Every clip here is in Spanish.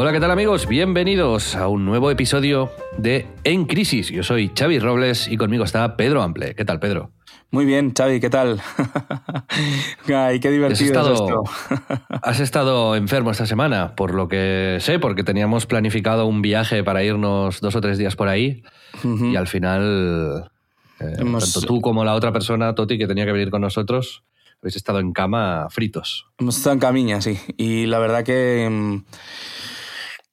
Hola, ¿qué tal amigos? Bienvenidos a un nuevo episodio de En Crisis. Yo soy Xavi Robles y conmigo está Pedro Ample. ¿Qué tal, Pedro? Muy bien, Xavi, ¿qué tal? Ay, qué Has divertido es estado, esto. has estado enfermo esta semana, por lo que sé, porque teníamos planificado un viaje para irnos dos o tres días por ahí y al final, eh, Hemos- tanto tú como la otra persona, Toti, que tenía que venir con nosotros, habéis estado en cama fritos. Hemos estado en Camiña, sí. Y la verdad que... mm,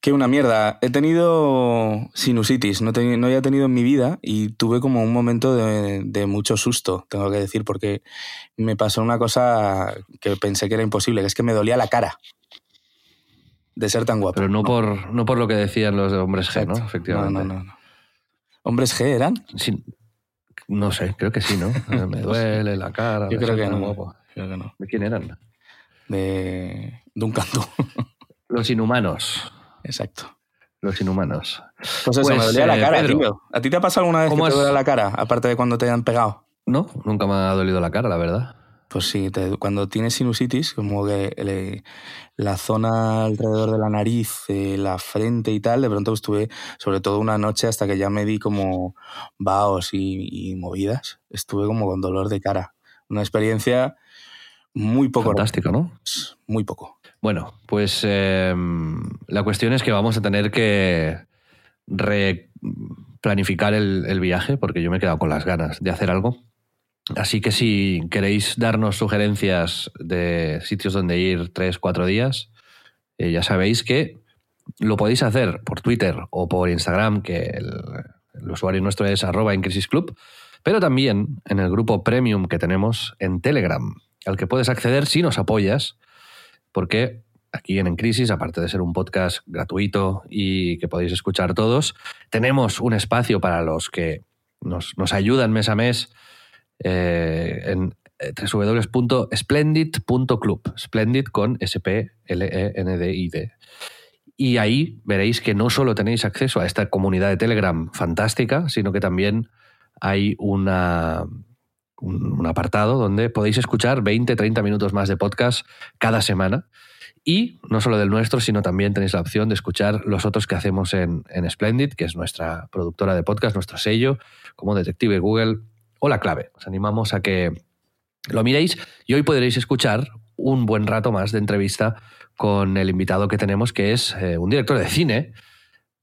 Que una mierda. He tenido sinusitis, no, te- no había tenido en mi vida y tuve como un momento de, de mucho susto, tengo que decir, porque me pasó una cosa que pensé que era imposible, que es que me dolía la cara de ser tan guapo. Pero no por, no por lo que decían los hombres G, ¿no? Exacto. Efectivamente. No, no, no, no. ¿Hombres G eran? Sí, no sé, creo que sí, ¿no? Me duele la cara. Yo de creo que no. guapo. Creo que no. ¿De quién eran? De, de un canto. Los inhumanos. Exacto. Los inhumanos. Pues eso, Pues, me dolía la eh, cara, Pedro. tío. ¿A ti te ha pasado alguna vez que ¿Cómo te duele la cara? Aparte de cuando te han pegado. No, nunca me ha dolido la cara, la verdad. Pues sí, te- cuando tienes sinusitis, como que le- la zona alrededor de la nariz, eh, la frente y tal, de pronto estuve, sobre todo una noche hasta que ya me di como vaos y, y movidas, estuve como con dolor de cara. Una experiencia muy poco... Fantástico, ¿no? Muy poco. Bueno, pues eh, la cuestión es que vamos a tener que replanificar el, el viaje, porque yo me he quedado con las ganas de hacer algo. Así que si queréis darnos sugerencias de sitios donde ir tres, cuatro días, eh, ya sabéis que lo podéis hacer por Twitter o por Instagram, que el, el usuario nuestro es arroba en Crisis Club, pero también en el grupo premium que tenemos en Telegram, al que puedes acceder si nos apoyas, porque aquí en En Crisis, aparte de ser un podcast gratuito y que podéis escuchar todos, tenemos un espacio para los que nos, nos ayudan mes a mes eh, en eh, www.splendid.club. Splendid con S-P-L-E-N-D-I-D. Y ahí veréis que no solo tenéis acceso a esta comunidad de Telegram fantástica, sino que también hay una, un, un apartado donde podéis escuchar 20, 30 minutos más de podcast cada semana. Y no solo del nuestro, sino también tenéis la opción de escuchar los otros que hacemos en, en Splendid, que es nuestra productora de podcast, nuestro sello, como Detective Google o La Clave. Os animamos a que lo miréis y hoy podréis escuchar un buen rato más de entrevista con el invitado que tenemos, que es eh, un director de cine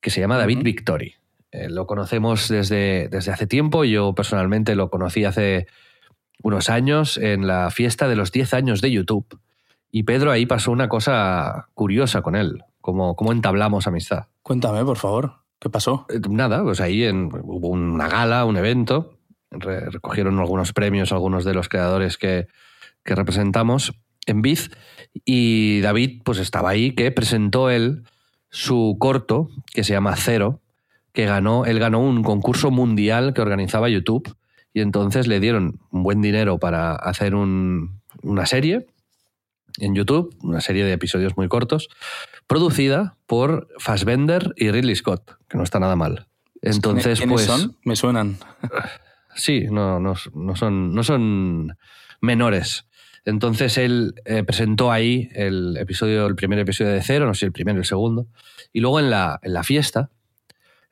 que se llama David. Victori. Eh, lo conocemos desde, desde hace tiempo, yo personalmente lo conocí hace unos años en la fiesta de los 10 años de YouTube. Y Pedro ahí pasó una cosa curiosa con él, como cómo entablamos amistad. Cuéntame, por favor, ¿qué pasó? Eh, Nada, pues ahí en- hubo una gala, un evento, re- recogieron algunos premios algunos de los creadores que, que representamos en Biz y David pues estaba ahí que presentó él su corto que se llama Cero, que ganó, él ganó un concurso mundial que organizaba YouTube y entonces le dieron un buen dinero para hacer un- una serie en YouTube, una serie de episodios muy cortos, producida por Fassbender y Ridley Scott, que no está nada mal. Entonces, ¿Quiénes pues. son? Me suenan. Sí, no, no, no son, no son menores. Entonces él eh, presentó ahí el episodio, el primer episodio de cero, no sé, el primero el segundo. Y luego en la, en la fiesta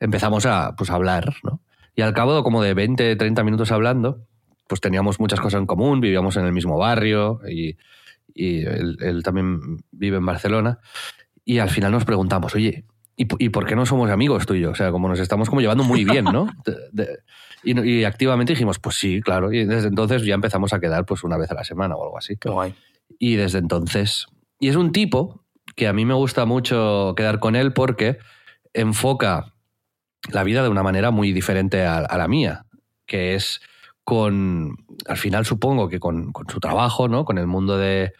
empezamos a, pues, a hablar, ¿no? Y al cabo de como de 20, 30 minutos hablando, pues teníamos muchas cosas en común, vivíamos en el mismo barrio y, y él, él también vive en Barcelona. Y al final nos preguntamos, oye, ¿y, y por qué no somos amigos tú y yo? O sea, como nos estamos como llevando muy bien, ¿no? De- de- y, y activamente dijimos, pues sí, claro. Y desde entonces ya empezamos a quedar pues una vez a la semana o algo así. Qué guay. Y desde entonces. Y es un tipo que a mí me gusta mucho quedar con él porque enfoca la vida de una manera muy diferente a, a la mía, que es con, al final supongo que con, su trabajo, ¿no? con el mundo de,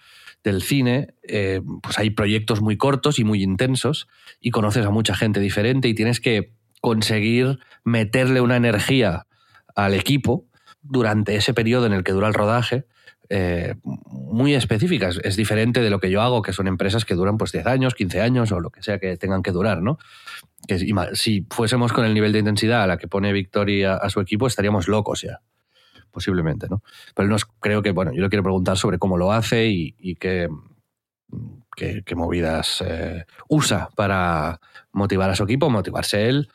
del cine, eh, pues hay proyectos muy cortos y muy intensos y conoces a mucha gente diferente y tienes que conseguir meterle una energía al equipo durante ese periodo en el que dura el rodaje eh, muy específicas. Es diferente de lo que yo hago, que son empresas que duran pues 10 años, 15 años o lo que sea que tengan que durar, ¿no? Que si fuésemos con el nivel de intensidad a la que pone Victoria a su equipo, estaríamos locos ya posiblemente, ¿no? Pero no creo que, bueno, yo le quiero preguntar sobre cómo lo hace y, qué, qué, movidas eh, usa para motivar a su equipo, motivarse él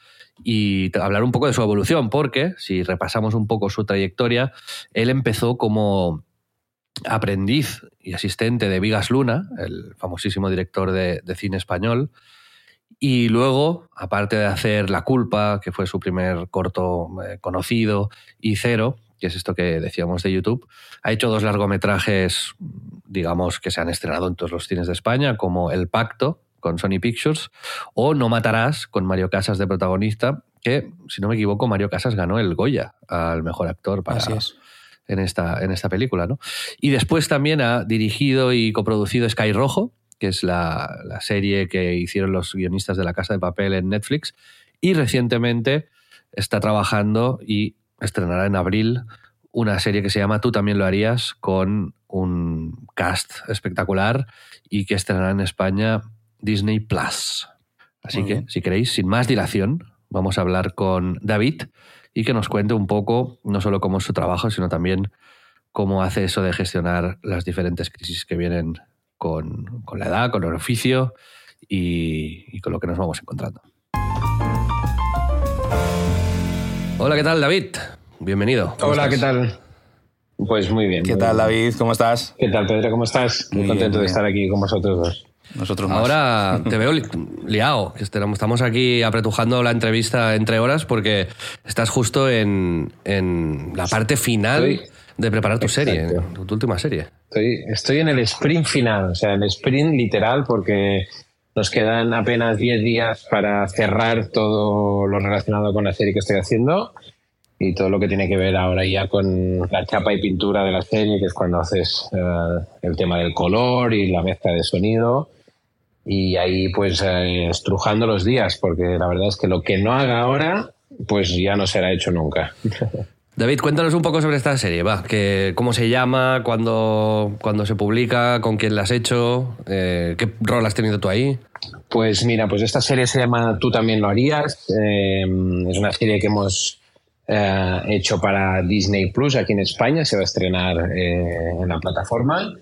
y hablar un poco de su evolución, porque si repasamos un poco su trayectoria, él empezó como aprendiz y asistente de Vigas Luna, el famosísimo director de cine español, y luego, aparte de hacer La culpa, que fue su primer corto eh, conocido, y Cero, que es esto que decíamos de YouTube, ha hecho dos largometrajes, digamos, que se han estrenado en todos los cines de España, como El Pacto con Sony Pictures o No Matarás con Mario Casas de protagonista, que, si no me equivoco, Mario Casas ganó el Goya al mejor actor para, En, esta, en esta película. ¿no? Y después también ha dirigido y coproducido Sky Rojo, que es la, la serie que hicieron los guionistas de La Casa de Papel en Netflix, y recientemente está trabajando y estrenará en abril una serie que se llama Tú también lo harías con un cast espectacular y que estrenará en España Disney Plus. Así que, si queréis, sin más dilación, vamos a hablar con David y que nos cuente un poco, no solo cómo es su trabajo, sino también cómo hace eso de gestionar las diferentes crisis que vienen con, la edad, con el oficio y con lo que nos vamos encontrando. Hola, ¿qué tal, David? Bienvenido. Hola, ¿qué tal? Pues muy bien. ¿Qué tal, David? ¿Cómo estás? ¿Qué tal, Pedro? ¿Cómo estás? Muy, contento de estar aquí con vosotros dos. Nosotros más. Ahora te veo liado. Estamos aquí apretujando la entrevista entre horas porque estás justo en, la parte final de preparar tu serie, tu última serie. Estoy, estoy en el sprint final, o sea, el sprint literal porque nos quedan apenas 10 días para cerrar todo lo relacionado con la serie que estoy haciendo y todo lo que tiene que ver ahora ya con la chapa y pintura de la serie, que es cuando haces eh, el tema del color y la mezcla de sonido. Y ahí pues eh, estrujando los días, porque la verdad es que lo que no haga ahora, pues ya no será hecho nunca. David, cuéntanos un poco sobre esta serie, va. ¿Cómo se llama? ¿Cuándo, se publica? ¿Con quién la has hecho? Eh, ¿Qué rol has tenido tú ahí? Pues mira, pues esta serie se llama Tú también lo harías. Eh, es una serie que hemos eh, hecho para Disney Plus aquí en España. Se va a estrenar en la plataforma.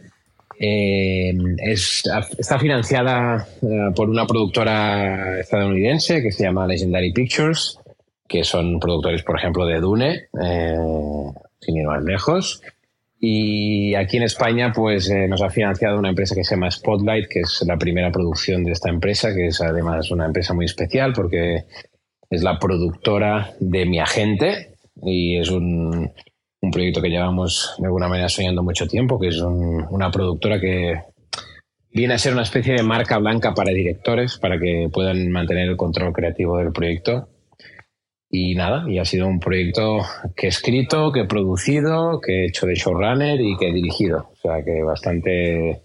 está financiada por una productora estadounidense que se llama Legendary Pictures que son productores, por ejemplo, de Dune, eh, sin ir más lejos. Y aquí en España, pues eh, nos ha financiado una empresa que se llama Spotlight, que es la primera producción de esta empresa, que es además una empresa muy especial porque es la productora de Mi Agente y es un, un proyecto que llevamos de alguna manera soñando mucho tiempo, que es una productora que viene a ser una especie de marca blanca para directores, para que puedan mantener el control creativo del proyecto y nada, y ha sido un proyecto que he escrito, que he producido, que he hecho de showrunner y que he dirigido. O sea que bastante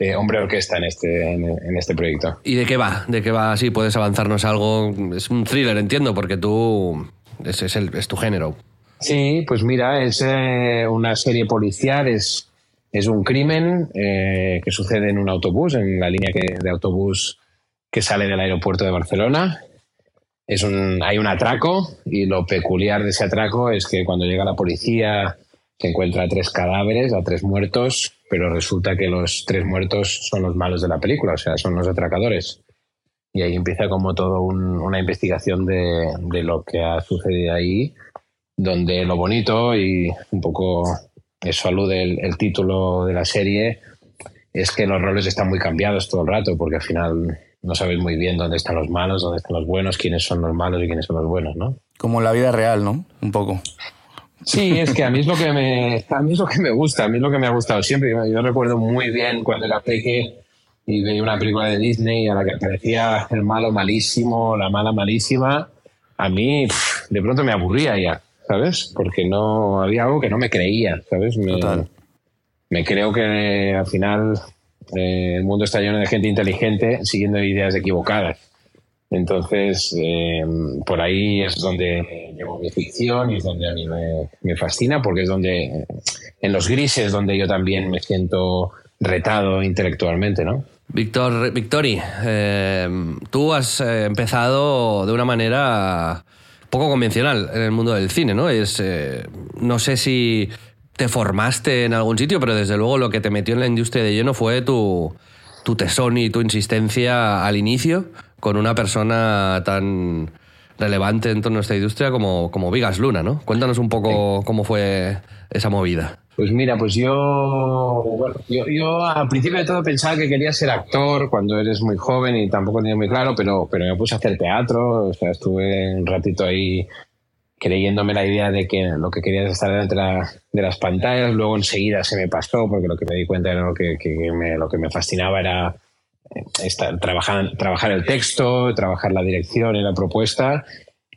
eh, hombre orquesta en este, en, este proyecto. ¿Y de qué va? ¿De qué va? Si puedes avanzarnos algo. Es un thriller, entiendo, porque tú. Es, es, el, es tu género. Sí, pues mira, es eh, una serie policial, es, es un crimen eh, que sucede en un autobús, en la línea que, de autobús que sale del aeropuerto de Barcelona es un, hay un atraco y lo peculiar de ese atraco es que cuando llega la policía se encuentra a tres cadáveres, a tres muertos, pero resulta que los tres muertos son los malos de la película, o sea, son los atracadores. Y ahí empieza como todo una investigación de, de, lo que ha sucedido ahí, donde lo bonito y un poco eso alude el, el título de la serie, es que los roles están muy cambiados todo el rato, porque al final no sabes muy bien dónde están los malos, dónde están los buenos, quiénes son los malos y quiénes son los buenos, ¿no? Como en la vida real, ¿no? Un poco. Sí, es que a mí es lo que me, a mí es lo que me gusta, a mí es lo que me ha gustado siempre. Yo recuerdo muy bien cuando era peque y veía una película de Disney a la que aparecía el malo malísimo, la mala malísima, a mí de pronto me aburría ya, ¿sabes? Porque no había algo que no me creía, ¿sabes? Me, me creo que al final eh, el mundo está lleno de gente inteligente siguiendo ideas equivocadas. Entonces, eh, por ahí es donde llevo mi ficción y es donde a mí me, fascina, porque es donde, en los grises, donde yo también me siento retado intelectualmente, ¿no? Víctor, Victori, eh, tú has empezado de una manera poco convencional en el mundo del cine, ¿no? Es, no sé si te formaste en algún sitio, pero desde luego lo que te metió en la industria de lleno fue tu, tu tesón y tu insistencia al inicio con una persona tan relevante en torno a esta industria como, como Vigas Luna, ¿no? Cuéntanos un poco cómo fue esa movida. Pues mira, pues yo, bueno, yo, yo, al principio de todo pensaba que quería ser actor cuando eres muy joven y tampoco tenía muy claro, pero, pero me puse a hacer teatro, o sea, estuve un ratito ahí creyéndome la idea de que lo que quería es estar delante de, las pantallas, luego enseguida se me pasó porque lo que me di cuenta era lo que, me, lo que me fascinaba era eh, estar, trabajar, trabajar el texto, trabajar la dirección y la propuesta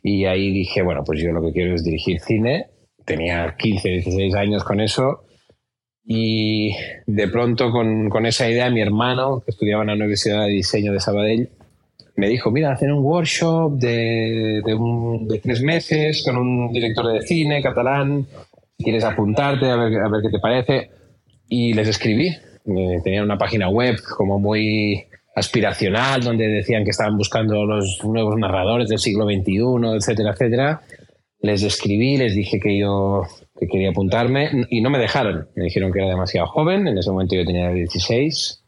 y ahí dije, bueno, pues yo lo que quiero es dirigir cine, tenía 15, 16 años con eso y de pronto con, con esa idea mi hermano, que estudiaba en la Universidad de Diseño de Sabadell, me dijo, mira, hacer un workshop de, de, tres meses con un director de cine catalán, quieres apuntarte, a ver, a ver qué te parece. Y les escribí. Eh, tenían una página web como muy aspiracional, donde decían que estaban buscando los nuevos narradores del siglo XXI, etcétera, etcétera. Les escribí, les dije que yo que quería apuntarme y no me dejaron. Me dijeron que era demasiado joven, en ese momento yo tenía 16,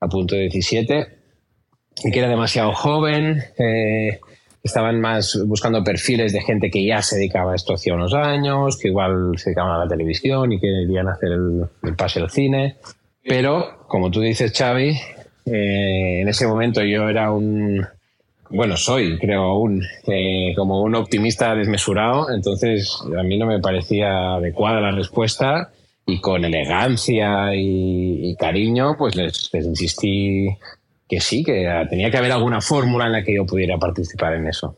a punto de 17 que era demasiado joven. Eh, estaban más buscando perfiles de gente que ya se dedicaba a esto hacía unos años, que igual se dedicaban a la televisión y que querían hacer el, pase al cine. Pero, como tú dices, Xavi, eh, en ese momento yo era un, bueno, soy, creo aún, eh, como un optimista desmesurado, entonces a mí no me parecía adecuada la respuesta y con elegancia y, cariño, pues les, les insistí que sí, que tenía que haber alguna fórmula en la que yo pudiera participar en eso.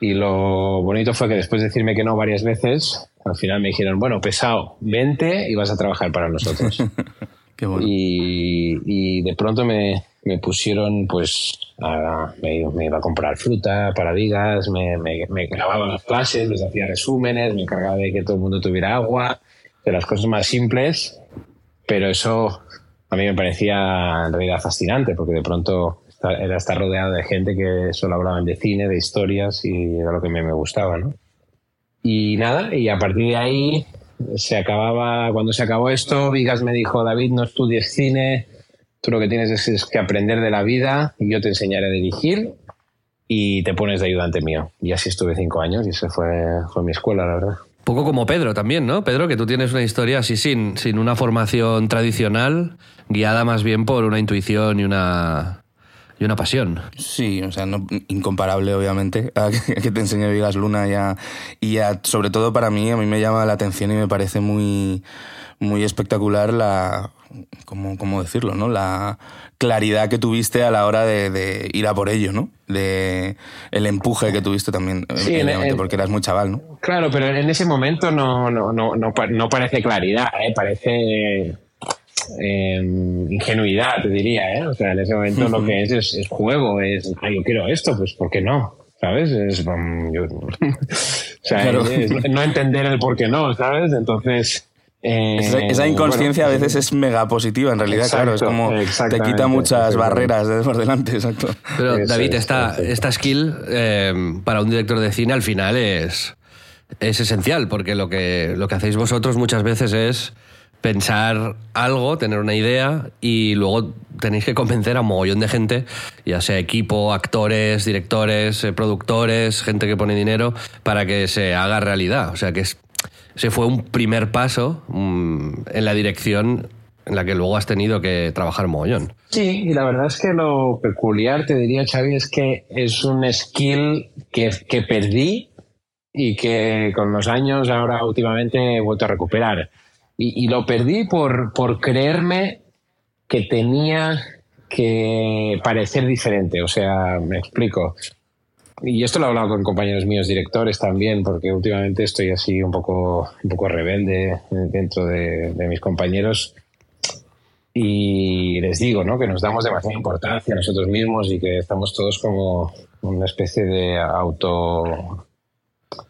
Y lo bonito fue que después de decirme que no varias veces, al final me dijeron, bueno, pesado, vente y vas a trabajar para nosotros. Qué bueno. y, de pronto me, me pusieron, pues, me, iba a comprar fruta para vigas, me, me, grababa las clases, les hacía resúmenes, me encargaba de que todo el mundo tuviera agua, de las cosas más simples, pero eso a mí me parecía en realidad fascinante porque de pronto era estar rodeado de gente que solo hablaban de cine, de historias y era lo que me, gustaba, ¿no? Y nada, y a partir de ahí se acababa, cuando se acabó esto, Vigas me dijo, David, no estudies cine, tú lo que tienes es, que aprender de la vida y yo te enseñaré a dirigir y te pones de ayudante mío. Y así estuve cinco años y esa fue, fue mi escuela, la verdad. Poco como Pedro también, ¿no? Pedro, que tú tienes una historia así sin, sin una formación tradicional, guiada más bien por una intuición y una, y una pasión. Sí, o sea, no, incomparable obviamente a que, te enseñe Vigas Luna ya, y sobre todo para mí, a mí me llama la atención y me parece muy, muy espectacular la, ¿cómo, cómo decirlo? ¿no? La claridad que tuviste a la hora de, ir a por ello, ¿no? De el empuje que tuviste también, sí, porque eras muy chaval, ¿no? Claro, pero en ese momento no, no, no, no, parece claridad, ¿eh? parece em, ingenuidad, te diría, ¿eh? O sea, en ese momento lo que es, es, juego, es, ay, yo quiero esto, pues ¿por qué no? ¿Sabes? Es, um, o sea, no entender el por qué no, ¿sabes? Entonces, esa, eh, inconsciencia a veces es mega positiva, en realidad, claro, es como te quita muchas barreras de por delante, exacto. Pero David, esta, esta skill eh, para un director de cine al final es, es esencial, porque lo que, lo que hacéis vosotros muchas veces es pensar algo, tener una idea y luego tenéis que convencer a un mogollón de gente, ya sea equipo, actores, directores, eh, productores, gente que pone dinero, para que se haga realidad. O sea que es se fue un primer paso mm, en la dirección en la que luego has tenido que trabajar mogollón. Sí, y la verdad es que lo peculiar, te diría, Xavi, es que es un skill que, que perdí y que con los años ahora últimamente he vuelto a recuperar. Y, y lo perdí por, por creerme que tenía que parecer diferente. O sea, me explico. y esto lo he hablado con compañeros míos directores también, porque últimamente estoy así un poco, un poco rebelde dentro de, de mis compañeros. Y les digo, ¿no? Que nos damos demasiada importancia a nosotros mismos y que estamos todos como una especie de auto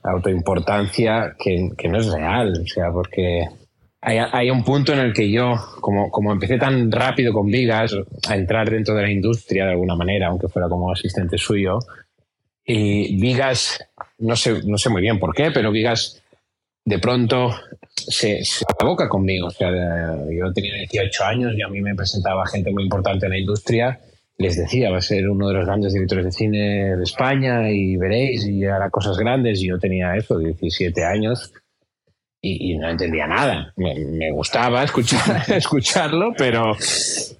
autoimportancia que, que no es real, o sea, porque hay, hay, un punto en el que yo, como, como empecé tan rápido con Vigas, a entrar dentro de la industria de alguna manera, aunque fuera como asistente suyo, y Vigas, no sé, no sé muy bien por qué, pero Vigas de pronto se, se aboca conmigo. O sea, yo tenía 18 años y a mí me presentaba gente muy importante en la industria. Les decía, va a ser uno de los grandes directores de cine de España y veréis, y hará cosas grandes. Y yo tenía eso, 17 años y, y, no entendía nada. Me, me gustaba escuchar, escucharlo, pero,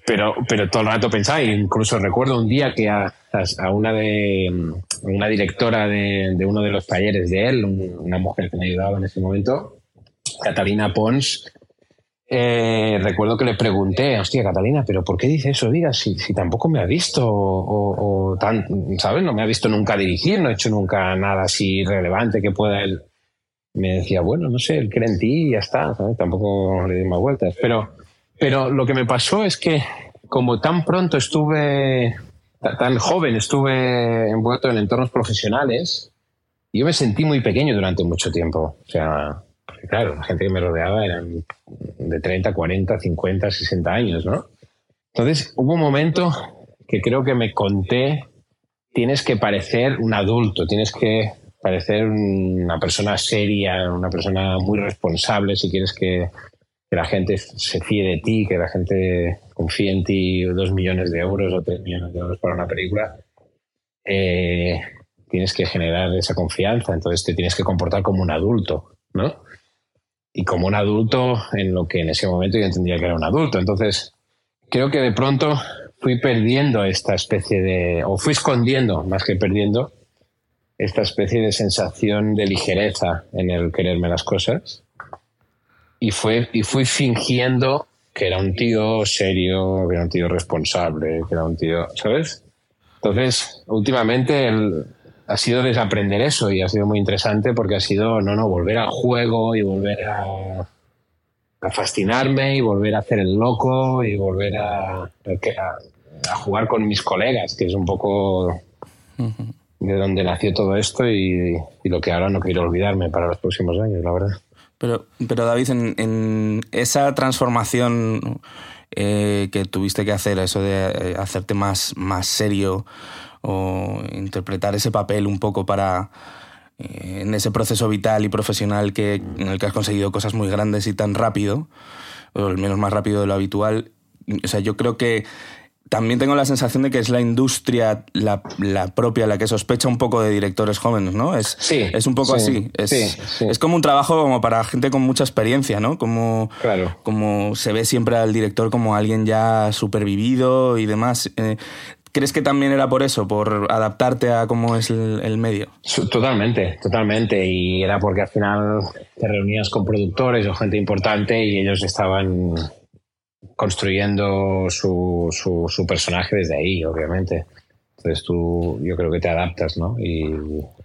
pero, pero todo el rato pensaba. Incluso recuerdo un día que a, a una de una directora de, de, uno de los talleres de él, una mujer que me ayudaba en ese momento, Catalina Pons, eh, recuerdo que le pregunté, hostia, Catalina, pero ¿por qué dice eso? Diga, si, si tampoco me ha visto, o, o, tan, ¿sabes? No me ha visto nunca dirigir, no he hecho nunca nada así relevante que pueda él me decía, bueno, no sé, él cree en ti y ya está, tampoco le di más vueltas. Pero, pero lo que me pasó es que como tan pronto estuve, tan joven estuve envuelto en entornos profesionales, yo me sentí muy pequeño durante mucho tiempo. O sea, claro, la gente que me rodeaba eran de 30, 40, 50, 60 años, ¿no? Entonces hubo un momento que creo que me conté, tienes que parecer un adulto, tienes que parecer una persona seria, una persona muy responsable, si quieres que, que, la gente se fíe de ti, que la gente confíe en ti dos millones de euros o tres millones de euros para una película, eh, tienes que generar esa confianza, entonces te tienes que comportar como un adulto, ¿no? Y como un adulto en lo que en ese momento yo entendía que era un adulto. Entonces, creo que de pronto fui perdiendo esta especie de, o fui escondiendo más que perdiendo, esta especie de sensación de ligereza en el quererme las cosas. Y, fue, y fui fingiendo que era un tío serio, que era un tío responsable, que era un tío, ¿sabes? Entonces, últimamente ha sido desaprender eso y ha sido muy interesante porque ha sido, no, no, volver al juego y volver a, fascinarme y volver a hacer el loco y volver a, jugar con mis colegas, que es un poco... de donde nació todo esto y, lo que ahora no quiero olvidarme para los próximos años, la verdad. Pero, pero David, en, en esa transformación eh, que tuviste que hacer, eso de hacerte más, más serio o interpretar ese papel un poco para eh, en ese proceso vital y profesional que, en el que has conseguido cosas muy grandes y tan rápido, o al menos más rápido de lo habitual, o sea, yo creo que también tengo la sensación de que es la industria la, la, propia la que sospecha un poco de directores jóvenes, ¿no? Es, sí, es un poco sí, así. Es, sí, es como un trabajo como para gente con mucha experiencia, ¿no? Como, claro. como se ve siempre al director como alguien ya supervivido y demás. Eh, ¿Crees que también era por eso, por adaptarte a cómo es el, el, medio? Totalmente, totalmente. Y era porque al final te reunías con productores o gente importante y ellos estaban construyendo su, su, personaje desde ahí, obviamente. Entonces tú, yo creo que te adaptas, ¿no? Y,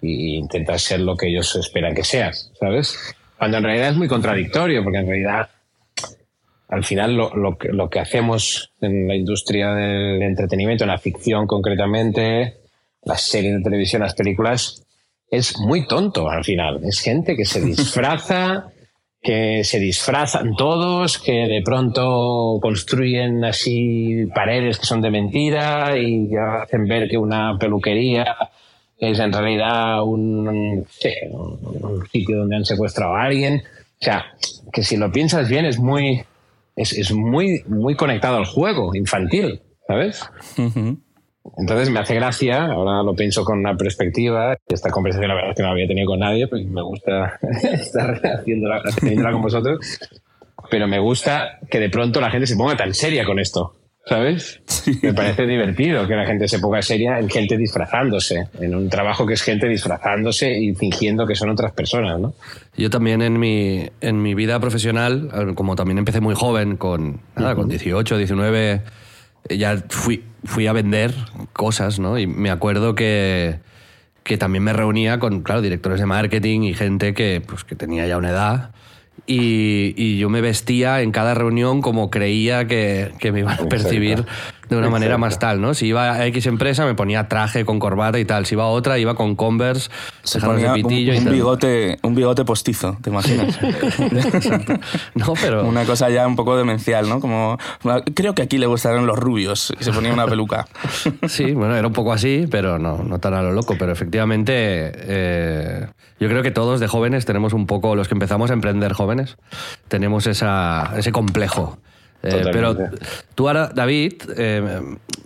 y, intentas ser lo que ellos esperan que seas, ¿sabes? Cuando en realidad es muy contradictorio, porque en realidad, al final, lo, lo, que, lo que hacemos en la industria del entretenimiento, en la ficción concretamente, las series de televisión, las películas, es muy tonto al final. Es gente que se disfraza que se disfrazan todos, que de pronto construyen así paredes que son de mentira y hacen ver que una peluquería es en realidad un, un, un sitio donde han secuestrado a alguien. O sea, que si lo piensas bien es muy, es, es muy, muy conectado al juego infantil, ¿sabes? Entonces me hace gracia, ahora lo pienso con una perspectiva, esta conversación la verdad es que no había tenido con nadie, pues me gusta estar haciéndola, haciéndola con vosotros, pero me gusta que de pronto la gente se ponga tan seria con esto, ¿sabes? Sí. Me parece divertido que la gente se ponga seria en gente disfrazándose, en un trabajo que es gente disfrazándose y fingiendo que son otras personas, ¿no? Yo también en mi, en mi vida profesional, como también empecé muy joven, con, nada, uh -huh. con 18, 19 ya fui, fui a vender cosas, ¿no? Y me acuerdo que, que también me reunía con, claro, directores de marketing y gente que, pues, que tenía ya una edad. Y, y yo me vestía en cada reunión como creía que, que me iban a percibir de una manera más tal, ¿no? Si iba a X empresa me ponía traje con corbata y tal. Si iba a otra iba con Converse, Se de ponía un, y tal. bigote, un bigote postizo, ¿te imaginas? No, pero... Una cosa ya un poco demencial, ¿no? Como, creo que aquí le gustarán los rubios y se ponía una peluca. Sí, bueno, era un poco así, pero no, no tan a lo loco. Pero efectivamente, eh, yo creo que todos de jóvenes tenemos un poco, los que empezamos a emprender jóvenes, tenemos esa, ese complejo. Eh, pero tú ahora, David, eh,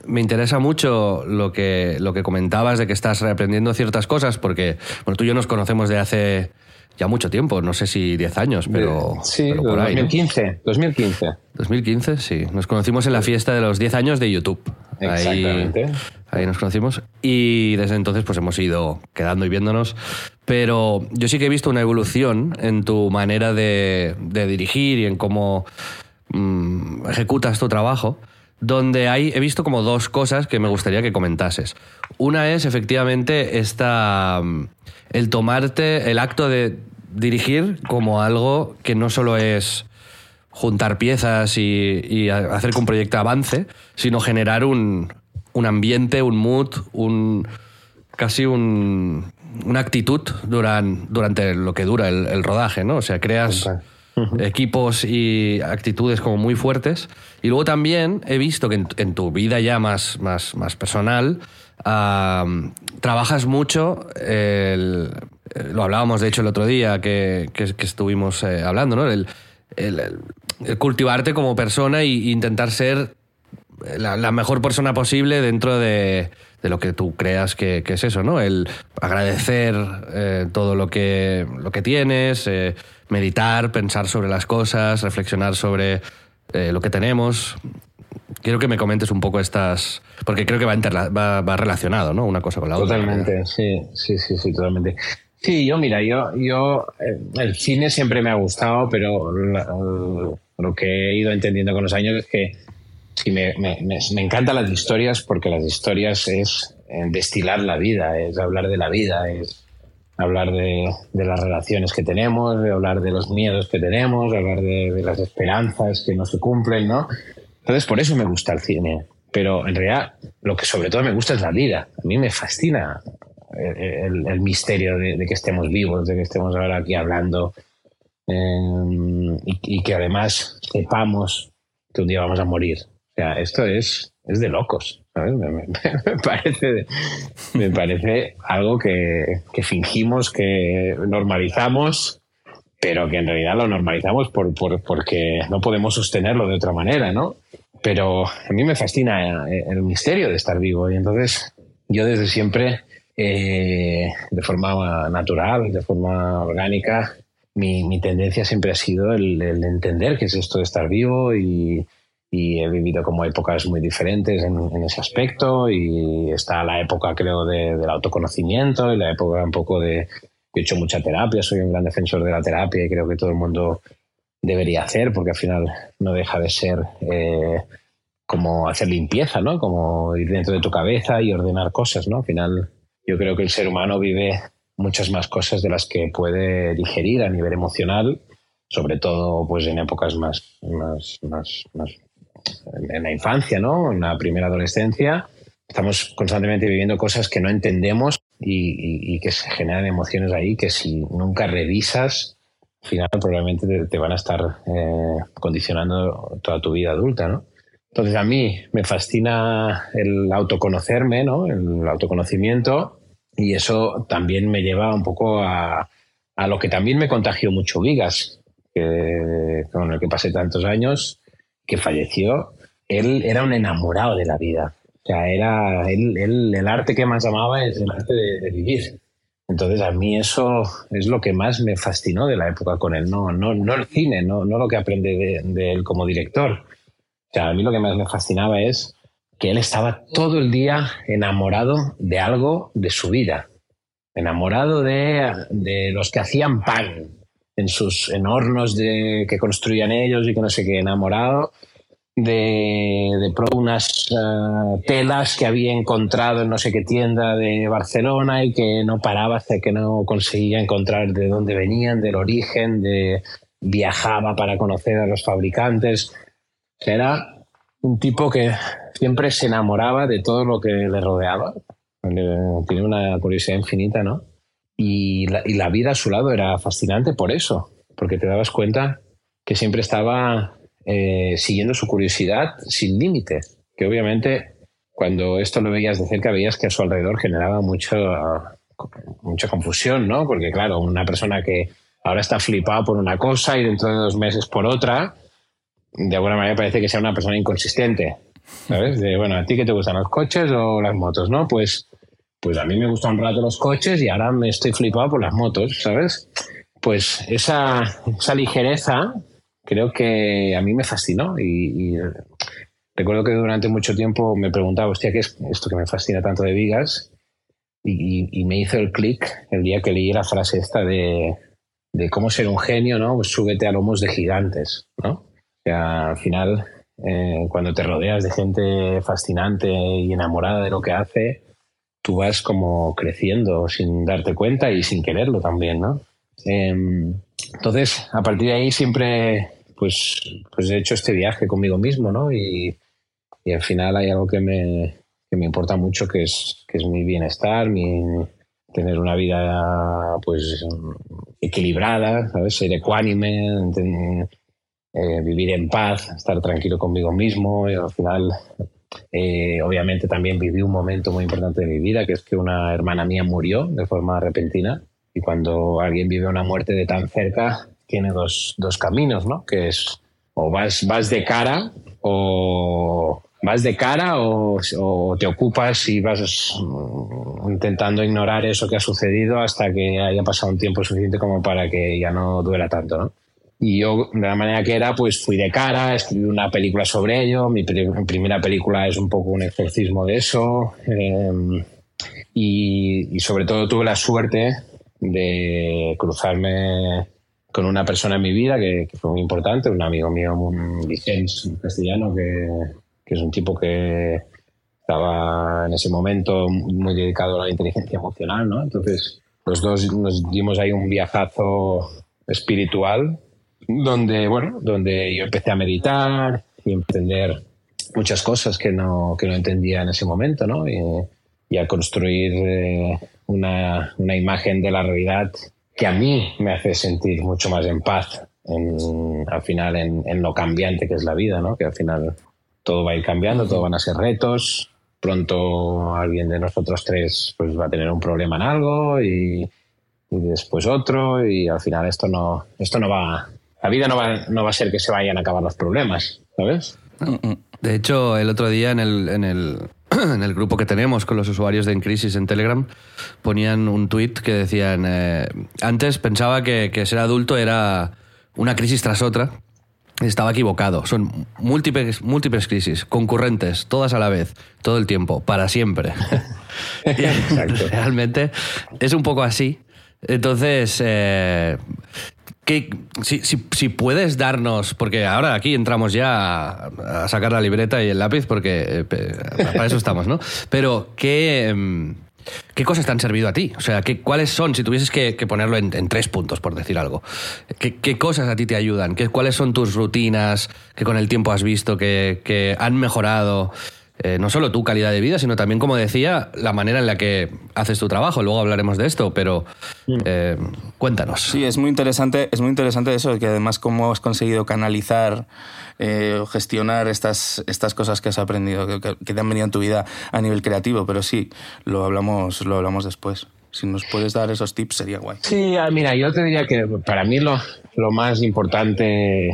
me interesa mucho lo que, lo que comentabas de que estás reaprendiendo ciertas cosas, porque bueno, tú y yo nos conocemos de hace ya mucho tiempo, no sé si 10 años, pero, sí, pero por ahí. ¿no? 2015, 2015. 2015, sí. Nos conocimos en la fiesta de los 10 años de YouTube. Ahí, Exactamente. ahí nos conocimos. Y desde entonces pues hemos ido quedando y viéndonos. Pero yo sí que he visto una evolución en tu manera de, de dirigir y en cómo mm, ejecutas tu trabajo. Donde hay, he visto como dos cosas que me gustaría que comentases. Una es efectivamente esta, mm, el tomarte el acto de dirigir como algo que no solo es juntar piezas y, y hacer que un proyecto avance, sino generar un, un ambiente, un mood, un casi un, una actitud duran- durante lo que dura el, el rodaje, ¿no? O sea, creas equipos y actitudes como muy fuertes. Y luego también he visto que en, tu vida ya más, más, más personal trabajas mucho eh, lo hablábamos de hecho el otro día que, que- estuvimos eh, hablando, ¿no? El, cultivarte como persona e intentar ser la, mejor persona posible dentro de, lo que tú creas que, es eso, ¿no? El agradecer eh, todo lo que, lo que tienes, meditar, pensar sobre las cosas, reflexionar sobre eh, lo que tenemos. Quiero que me comentes un poco estas, porque creo que va, interla- va, relacionado, ¿no? Una cosa con la otra. Totalmente, sí, sí, sí, totalmente. Sí, yo, mira, yo, yo, eh, el cine siempre me ha gustado, pero lo que he ido entendiendo con los años es que sí, me, me, me, me encantan las historias porque las historias es eh, destilar la vida, es hablar de la vida, es hablar de, de las relaciones que tenemos, de hablar de los miedos que tenemos, de hablar de, de las esperanzas que no se cumplen, ¿no? Entonces, por eso me gusta el cine. Pero en realidad, lo que sobre todo me gusta es la vida. A mí me fascina el, el- el misterio de, de que estemos vivos, de que estemos ahora aquí hablando eh, y, y que además sepamos que un día vamos a morir. Sea, esto es, es de locos. ¿sabes? Me, me- me parece, me parece algo que, que fingimos, que normalizamos, pero que en realidad lo normalizamos por, por- porque no podemos sostenerlo de otra manera, ¿no? Pero a mí me fascina eh, el misterio de estar vivo y entonces yo desde siempre, eh, de forma natural, de forma orgánica, mi, mi tendencia siempre ha sido el, el entender qué es esto de estar vivo y, y he vivido como épocas muy diferentes en, ese aspecto y está la época creo de- del autoconocimiento y la época un poco de... He hecho mucha terapia, soy un gran defensor de la terapia y creo que todo el mundo debería hacer porque al final no deja de ser eh, como hacer limpieza, ¿no? Como ir dentro de tu cabeza y ordenar cosas, ¿no? Al final yo creo que el ser humano vive muchas más cosas de las que puede digerir a nivel emocional, sobre todo pues en épocas más, más, más, más en la infancia, ¿no? En la primera adolescencia. Estamos constantemente viviendo cosas que no entendemos y, y- y que se generan emociones ahí que si nunca revisas, al final probablemente te, te van a estar eh, condicionando toda tu vida adulta, ¿no? Entonces a mí me fascina el autoconocerme, ¿no? El autoconocimiento y eso también me lleva un poco a, a lo que también me contagió mucho Vigas, que, con el que pasé tantos años, que falleció. Él era un enamorado de la vida. O sea, era él, el arte que más amaba es el arte de, de vivir. Entonces a mí eso es lo que más me fascinó de la época con él, no, no, no el cine, no, no lo que aprende de, de él como director. O sea, a mí lo que más me fascinaba es que él estaba todo el día enamorado de algo de su vida, enamorado de, de los que hacían pan en sus hornos de, que construían ellos y que no sé qué, enamorado de, de unas eh, telas que había encontrado en no sé qué tienda de Barcelona y que no paraba hasta que no conseguía encontrar de dónde venían, del origen, de viajaba para conocer a los fabricantes. Era un tipo que siempre se enamoraba de todo lo que le rodeaba. Tiene una curiosidad infinita, ¿no? Y la, vida a su lado era fascinante por eso, porque te dabas cuenta que siempre estaba eh, siguiendo su curiosidad sin límite, que obviamente cuando esto lo veías de cerca veías que a su alrededor generaba mucho, mucha confusión, ¿no? Porque claro, una persona que ahora está flipada por una cosa y dentro de dos meses por otra, de alguna manera parece que sea una persona inconsistente, ¿sabes? De, bueno, ¿a ti qué te gustan los coches o las motos, no? Pues, pues a mí me gustan un rato los coches y ahora me estoy flipado por las motos, ¿sabes? Pues esa, esa ligereza creo que a mí me fascinó y, recuerdo que durante mucho tiempo me preguntaba, hostia, ¿qué es esto que me fascina tanto de Vigas? Y, me hizo el clic el día que leí la frase esta de, cómo ser un genio, ¿no? Pues súbete a lomos de gigantes, ¿no? O sea, al final, eh, cuando te rodeas de gente fascinante y enamorada de lo que hace, tú vas como creciendo sin darte cuenta y sin quererlo también, ¿no? Em, entonces, a partir de ahí siempre pues, pues he hecho este viaje conmigo mismo, ¿no? Y, y al final hay algo que me, que me importa mucho, que es, que es mi bienestar, mi, tener una vida pues equilibrada, ¿sabes? Ser ecuánime, eh, vivir en paz, estar tranquilo conmigo mismo y al final eh, obviamente también viví un momento muy importante de mi vida, que es que una hermana mía murió de forma repentina y cuando alguien vive una muerte de tan cerca tiene dos, dos caminos, ¿no? Que es o vas, vas de cara o vas de cara o, te ocupas y vas mm, intentando ignorar eso que ha sucedido hasta que haya pasado un tiempo suficiente como para que ya no duela tanto, ¿no? Y yo, de la manera que era, pues fui de cara, escribí una película sobre ello. Mi, primera película es un poco un exorcismo de eso. Eh, y, y, sobre todo tuve la suerte de cruzarme con una persona en mi vida que, fue muy importante, un amigo mío, un Vicente castellano, que, que, es un tipo que estaba en ese momento muy dedicado a la inteligencia emocional, ¿no? Entonces, los dos nos dimos ahí un viajazo espiritual donde, bueno, donde yo empecé a meditar y entender muchas cosas que no, que no entendía en ese momento, ¿no? Y, y a construir eh, una, una imagen de la realidad que a mí me hace sentir mucho más en paz, al final en, lo cambiante que es la vida, ¿no? que al final todo va a ir cambiando, todo van a ser retos, pronto alguien de nosotros tres pues, va a tener un problema en algo y, después otro y al final esto no, esto no va, la vida no va, no va a ser que se vayan a acabar los problemas, ¿sabes? De hecho, el otro día en el, en el, en el grupo que tenemos con los usuarios de Encrisis en Telegram, ponían un tweet que decían, eh, antes pensaba que, ser adulto era una crisis tras otra, estaba equivocado. Son múltiples, múltiples crisis, concurrentes, todas a la vez, todo el tiempo, para siempre. Realmente es un poco así. Entonces, eh, si, si, puedes darnos, porque ahora aquí entramos ya a, sacar la libreta y el lápiz, porque eh, para eso estamos, ¿no? Pero, ¿qué, em, ¿qué cosas te han servido a ti? O sea, ¿qué, ¿cuáles son, si tuvieses que, ponerlo en, tres puntos, por decir algo? ¿Qué, cosas a ti te ayudan? ¿Qué, ¿Cuáles son tus rutinas que con el tiempo has visto que, que han mejorado? Eh, no solo tu calidad de vida, sino también, como decía, la manera en la que haces tu trabajo. Luego hablaremos de esto, pero eh, cuéntanos. Sí, es muy interesante, es muy interesante eso, que además cómo has conseguido canalizar eh, o gestionar estas, estas cosas que has aprendido, que, te han venido en tu vida a nivel creativo, pero sí, lo hablamos, lo hablamos después. Si nos puedes dar esos tips sería guay. Sí, ah, mira, yo te diría que para mí lo, lo más importante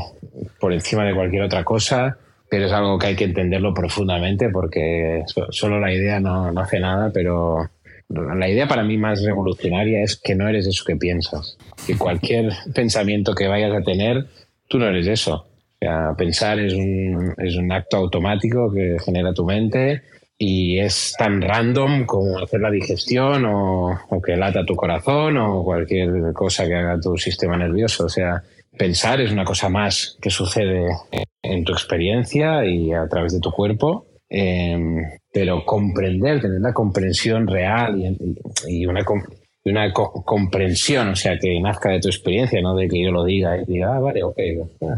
por encima de cualquier otra cosa pero es algo que hay que entenderlo profundamente porque solo la idea no, no, hace nada, pero la idea para mí más revolucionaria es que no eres eso que piensas, que cualquier pensamiento que vayas a tener, tú no eres eso. O sea, pensar es un, es un acto automático que genera tu mente y es tan random como hacer la digestión o, o, que lata tu corazón o cualquier cosa que haga tu sistema nervioso. O sea, pensar es una cosa más que sucede en tu experiencia y a través de tu cuerpo, em, pero comprender, tener la comprensión real y, una, una comprensión, o sea, que nazca de tu experiencia, no de que yo lo diga y diga, ah, vale, ok. O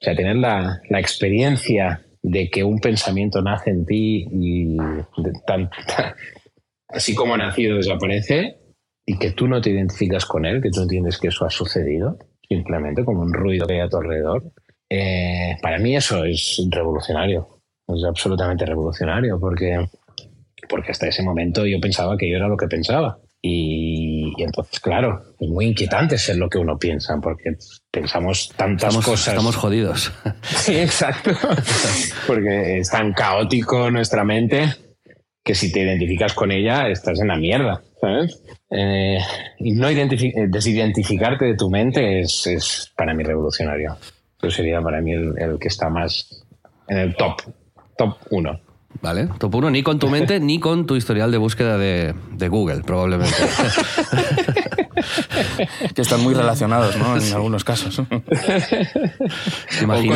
sea, tener la, la experiencia de que un pensamiento nace en ti y tan, así como ha nacido desaparece y que tú no te identificas con él, que tú entiendes que eso ha sucedido, simplemente como un ruido que hay a tu alrededor. Eh, para mí eso es revolucionario, es absolutamente revolucionario, porque, porque hasta ese momento yo pensaba que yo era lo que pensaba. Y, entonces, claro, es muy inquietante ser lo que uno piensa, porque pensamos tantas cosas. Estamos jodidos. Sí, exacto. porque es tan caótico nuestra mente que si te identificas con ella, estás en la mierda, ¿sabes? Eh, y no eh, desidentificarte de tu mente es, es, para mí revolucionario. Eso sería para mí el, el que está más en el top, top uno. Vale, top 1, ni con tu mente ni con tu historial de búsqueda de, de Google, probablemente. que están muy relacionados, ¿no? En algunos casos. o con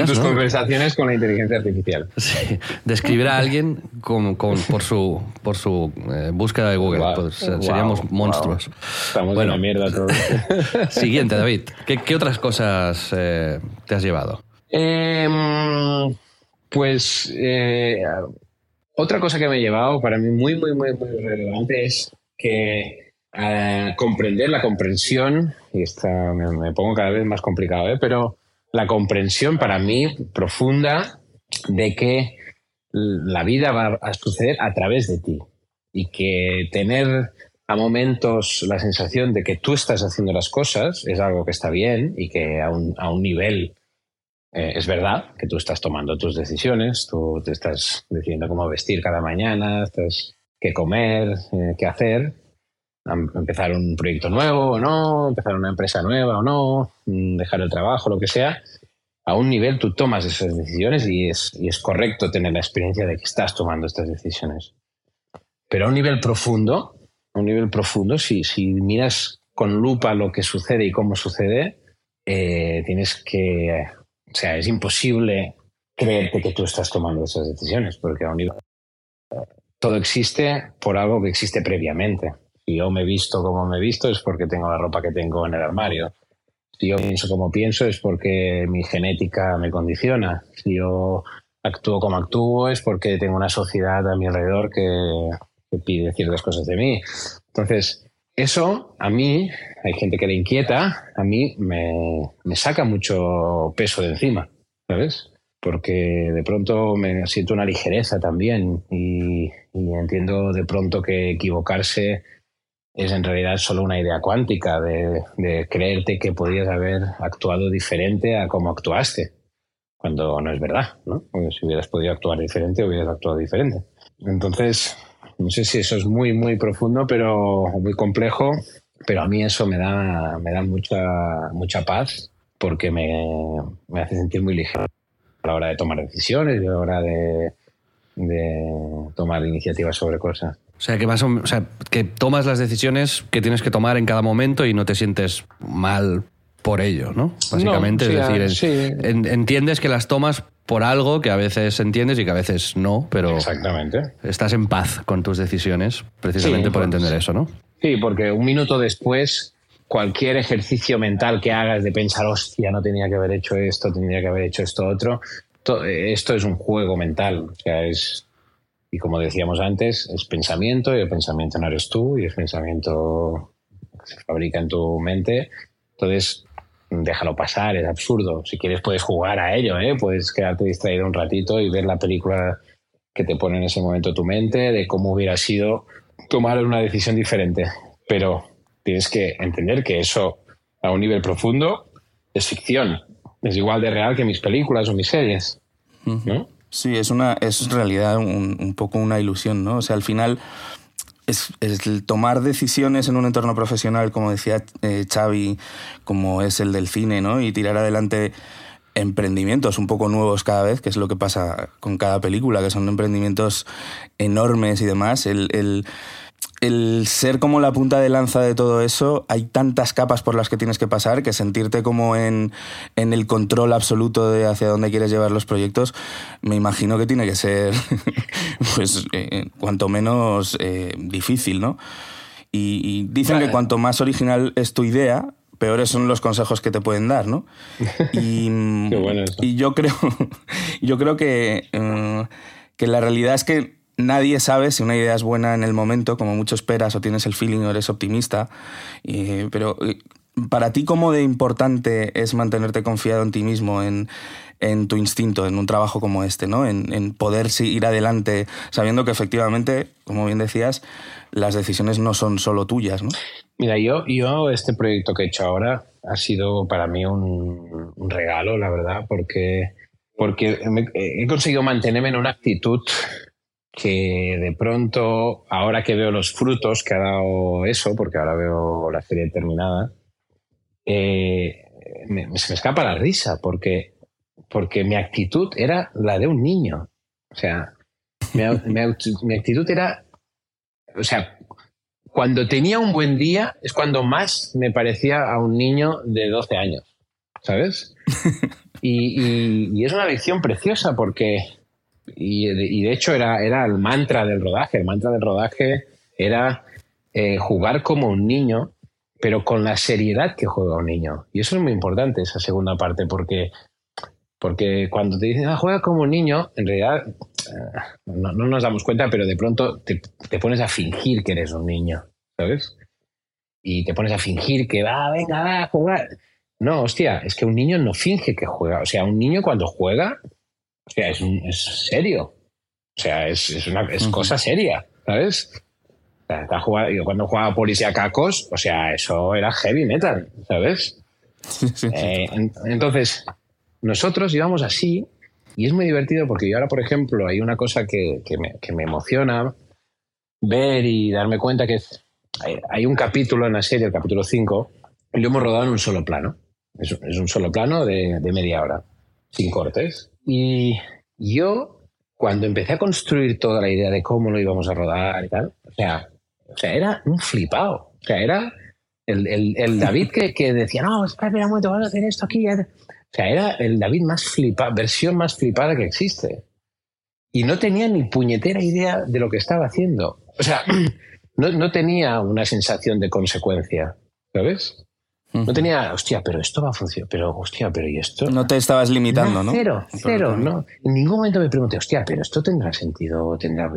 tus conversaciones con la inteligencia artificial. Sí. Describir a alguien con, con, por su, por su eh, búsqueda de Google. Pues, seríamos monstruos. Estamos bueno, en la mierda todos. Siguiente, David. ¿Qué, qué otras cosas eh, te has llevado? Em, pues eh, otra cosa que me he llevado para mí muy, muy, muy, muy relevante es que eh, comprender la comprensión, y esta me, pongo cada vez más complicado, ¿eh? pero la comprensión para mí profunda de que la vida va a suceder a través de ti y que tener a momentos la sensación de que tú estás haciendo las cosas es algo que está bien y que a un, a un nivel eh, es verdad que tú estás tomando tus decisiones, tú te estás decidiendo cómo vestir cada mañana, qué comer, eh, qué hacer, empezar un proyecto nuevo o no, empezar una empresa nueva o no, mm, dejar el trabajo, lo que sea. A un nivel tú tomas esas decisiones y es, y es correcto tener la experiencia de que estás tomando estas decisiones. Pero a un nivel profundo, a un nivel profundo, si, si miras con lupa lo que sucede y cómo sucede, eh, tienes que o sea, es imposible creerte que tú estás tomando esas decisiones, porque a un nivel, todo existe por algo que existe previamente. Si yo me he visto como me he visto es porque tengo la ropa que tengo en el armario. Si yo pienso como pienso es porque mi genética me condiciona. Si yo actúo como actúo es porque tengo una sociedad a mi alrededor que, que pide ciertas cosas de mí. Entonces, eso a mí, hay gente que le inquieta, a mí me, saca mucho peso de encima, ¿sabes? Porque de pronto me siento una ligereza también y, entiendo de pronto que equivocarse es en realidad solo una idea cuántica de, creerte que podías haber actuado diferente a como actuaste, cuando no es verdad, ¿no? Porque si hubieras podido actuar diferente, hubieras actuado diferente. Entonces, no sé si eso es muy, muy profundo, pero muy complejo, pero a mí eso me da, me da mucha, mucha paz porque me, me hace sentir muy ligero a la hora de tomar decisiones y a la hora de, de tomar iniciativas sobre cosas. O sea, que vas, o sea, que tomas las decisiones que tienes que tomar en cada momento y no te sientes mal por ello, ¿no? Básicamente, es decir, entiendes que las tomas por algo que a veces entiendes y que a veces no, pero Exactamente. estás en paz con tus decisiones precisamente por entender eso, ¿no? Sí, porque un minuto después, cualquier ejercicio mental que hagas de pensar, hostia, no tenía que haber hecho esto, tenía que haber hecho esto otro, esto es un juego mental, o sea, es y como decíamos antes, es pensamiento y el pensamiento no eres tú y el pensamiento se fabrica en tu mente. Entonces, déjalo pasar, es absurdo. Si quieres puedes jugar a ello, ¿eh? puedes quedarte distraído un ratito y ver la película que te pone en ese momento tu mente de cómo hubiera sido tomar una decisión diferente. Pero tienes que entender que eso a un nivel profundo es ficción. Es igual de real que mis películas o mis series. Sí, es una es realidad un, un, poco una ilusión, ¿no? O sea, al final es, el tomar decisiones en un entorno profesional, como decía eh, Xavi, como es el del cine, ¿no? Y tirar adelante emprendimientos un poco nuevos cada vez, que es lo que pasa con cada película, que son emprendimientos enormes y demás. El, el ser como la punta de lanza de todo eso, hay tantas capas por las que tienes que pasar que sentirte como en, en el control absoluto de hacia dónde quieres llevar los proyectos, me imagino que tiene que ser, pues, eh, cuanto menos eh, difícil, ¿no? Y, y dicen que cuanto más original es tu idea, peores son los consejos que te pueden dar, ¿no? Y, Qué bueno eso. y yo creo, yo creo que, eh, que la realidad es que nadie sabe si una idea es buena en el momento, como mucho esperas, o tienes el feeling o eres optimista. Y- pero eh, para ti, ¿cómo de importante es mantenerte confiado en ti mismo, en, tu instinto, en un trabajo como este, ¿no? En, en poder ir adelante sabiendo que efectivamente, como bien decías, las decisiones no son solo tuyas, ¿no? Mira, yo, yo este proyecto que he hecho ahora ha sido para mí un, un regalo, la verdad, porque, porque he conseguido mantenerme en una actitud que de pronto, ahora que veo los frutos que ha dado eso, porque ahora veo la serie terminada, eh, me- se me escapa la risa, porque, porque mi actitud era la de un niño. O sea, mi, mi aut- mi actitud era, o sea, cuando tenía un buen día es cuando más me parecía a un niño de 12 años, ¿sabes? Y, y- y es una lección preciosa porque, y de, hecho era, era el mantra del rodaje, el mantra del rodaje era eh, jugar como un niño, pero con la seriedad que juega un niño. Y eso es muy importante, esa segunda parte, porque, porque cuando te dicen, ah, juega como un niño, en realidad eh, no, no nos damos cuenta, pero de pronto te, pones a fingir que eres un niño, ¿sabes? Y te pones a fingir que va, venga, va a jugar. No, hostia, es que un niño no finge que juega. O sea, un niño cuando juega, o sea, es, un- es serio. O sea, es, es una es cosa seria, ¿sabes? O sea, está jugando- yo cuando jugaba Policía Cacos, o sea, eso era heavy metal, ¿sabes? Eh, en- entonces, nosotros íbamos así y es muy divertido porque yo ahora, por ejemplo, hay una cosa que, que me, que me emociona ver y darme cuenta que hay un capítulo en la serie, el capítulo 5, y lo hemos rodado en un solo plano. Es, es un solo plano de, de media hora, sin cortes. Y yo, cuando empecé a construir toda la idea de cómo lo íbamos a rodar y tal, o sea, o sea era un flipado. O sea, era el, el- el David que, que decía, no, espera, un momento, vamos a hacer esto aquí. ya". O sea, era el David más flipado, versión más flipada que existe. Y no tenía ni puñetera idea de lo que estaba haciendo. O sea, no, no tenía una sensación de consecuencia, ¿sabes? No tenía, hostia, pero esto va a funcionar, pero hostia, pero ¿y esto? No te estabas limitando, ¿no? Cero, cero, no. En ningún momento me pregunté, hostia, pero esto tendrá sentido, o tendrá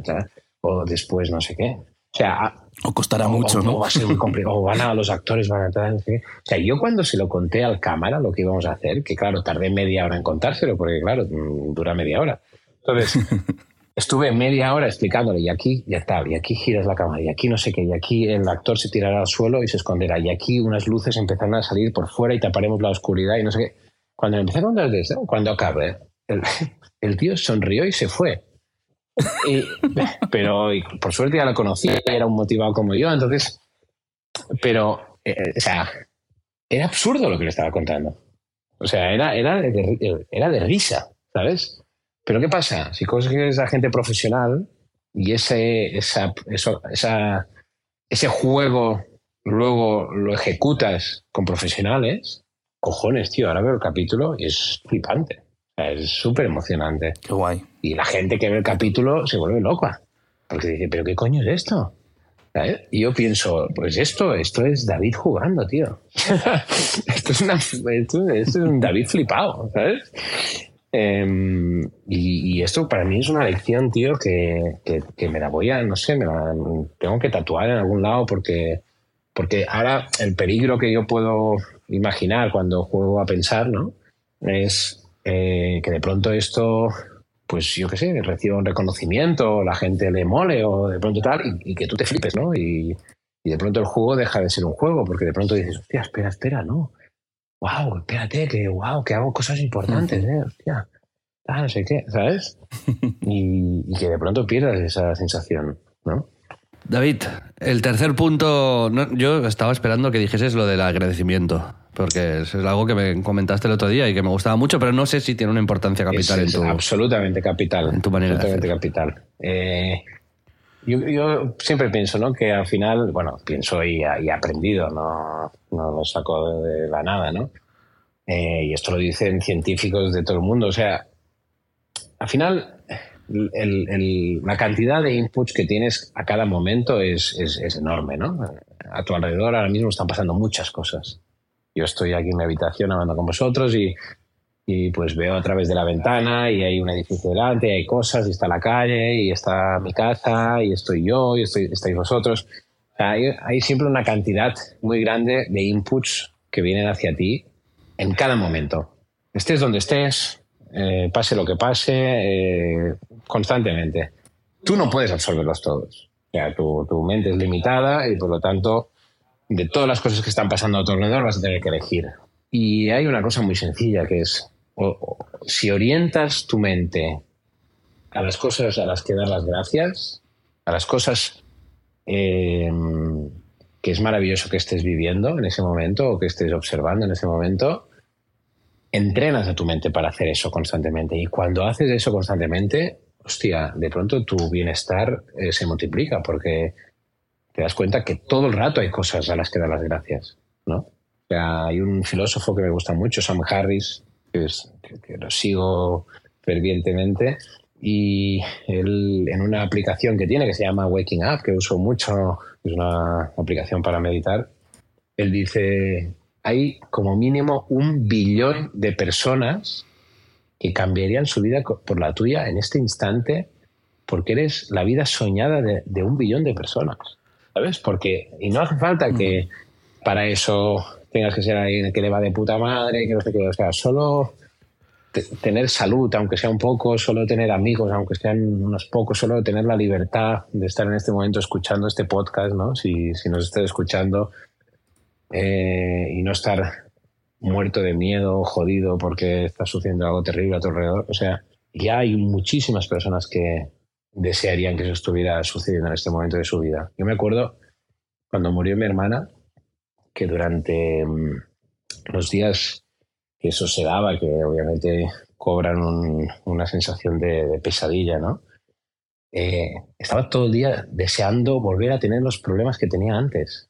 o después no sé qué. O sea, a- O costará o- mucho, o, ¿no? o va a ser muy complicado, o van a los actores, van a no sé qué. O sea, yo cuando se lo conté al cámara lo que íbamos a hacer, que claro, tardé media hora en contárselo, porque claro, mm, dura media hora. Entonces, estuve media hora explicándole, y aquí ya está, y aquí giras la cámara, y aquí no sé qué, y aquí el actor se tirará al suelo y se esconderá, y aquí unas luces empezarán a salir por fuera y taparemos la oscuridad y no sé qué. Cuando empecé a contar cuando acabé, el, el tío sonrió y se fue. Pero y por suerte ya lo conocía, era un motivado como yo, entonces, pero, eh, o sea, era absurdo lo que le estaba contando. O sea, era, era, era de risa, ¿sabes? Pero ¿qué pasa? Si consigues a gente profesional y ese, esa, eso, esa, ese juego luego lo ejecutas con profesionales, cojones, tío, ahora veo el capítulo y es flipante. Es súper emocionante. Qué guay. Y la gente que ve el capítulo se vuelve loca. Porque dice, ¿pero qué coño es esto? ¿Sabes? Y yo pienso, pues esto, esto es David jugando, tío. esto, es una, esto, esto es un David flipado, ¿sabes? Em, y, esto para mí es una lección, tío, que, que- me la voy a, no sé, me la tengo que tatuar en algún lado porque, porque ahora el peligro que yo puedo imaginar cuando juego a pensar, ¿no? Es eh, que de pronto esto, pues yo qué sé, reciba un reconocimiento, la gente le mole o de pronto tal, y, y que tú te flipes, ¿no? Y, y de pronto el juego deja de ser un juego, porque de pronto dices, hostia, espera, espera, no. Wow, espérate, que wow, que hago cosas importantes, eh, hostia. Ah, no sé qué, ¿sabes? Y, y que de pronto pierdas esa sensación, ¿no? David, el tercer punto, no, yo estaba esperando que dijeses lo del agradecimiento, porque es algo que me comentaste el otro día y que me gustaba mucho, pero no sé si tiene una importancia capital es, en tu... es absolutamente capital. en tu manera de absolutamente hacer. capital. Eh, Yo, yo, siempre pienso, ¿no? Que al final, bueno, pienso y, he aprendido, no, no lo saco de la nada, ¿no? Eh, y esto lo dicen científicos de todo el mundo. O sea, al final, el, el, la cantidad de inputs que tienes a cada momento es, es, es, enorme, ¿no? A tu alrededor ahora mismo están pasando muchas cosas. Yo estoy aquí en mi habitación hablando con vosotros y y pues veo a través de la ventana y hay un edificio delante, y hay cosas, y está la calle, y está mi casa, y estoy yo, y estoy, estáis vosotros. hay, hay, siempre una cantidad muy grande de inputs que vienen hacia ti en cada momento. Estés donde estés, eh, pase lo que pase, eh, constantemente. Tú no puedes absorberlos todos. O sea, tu, tu mente es limitada y por lo tanto, de todas las cosas que están pasando a tu alrededor vas a tener que elegir. Y hay una cosa muy sencilla que es o, si orientas tu mente a las cosas a las que dar las gracias, a las cosas em, que es maravilloso que estés viviendo en ese momento o que estés observando en ese momento, entrenas a tu mente para hacer eso constantemente. Y cuando haces eso constantemente, hostia, de pronto tu bienestar eh, se multiplica porque te das cuenta que todo el rato hay cosas a las que dar las gracias, ¿no? Hay un filósofo que me gusta mucho, Sam Harris, que, lo sigo fervientemente. Y él, en una aplicación que tiene que se llama Waking Up, que uso mucho, es una aplicación para meditar, él dice, hay como mínimo un billón de personas que cambiarían su vida por la tuya en este instante porque eres la vida soñada de, de un billón de personas. ¿Sabes? Porque, y no hace falta que mm. para eso tengas que ser alguien que le va de puta madre, que no sé qué. O sea, solo tener salud, aunque sea un poco, solo tener amigos, aunque sean unos pocos, solo tener la libertad de estar en este momento escuchando este podcast, ¿no? Si, nos estés escuchando eh, y no estar muerto de miedo, jodido porque está sucediendo algo terrible a tu alrededor. O sea, ya hay muchísimas personas que desearían que eso estuviera sucediendo en este momento de su vida. Yo me acuerdo cuando murió mi hermana, que durante mm, los días que eso se daba, que obviamente cobran una sensación de, pesadilla, ¿no? Eh, estaba todo el día deseando volver a tener los problemas que tenía antes.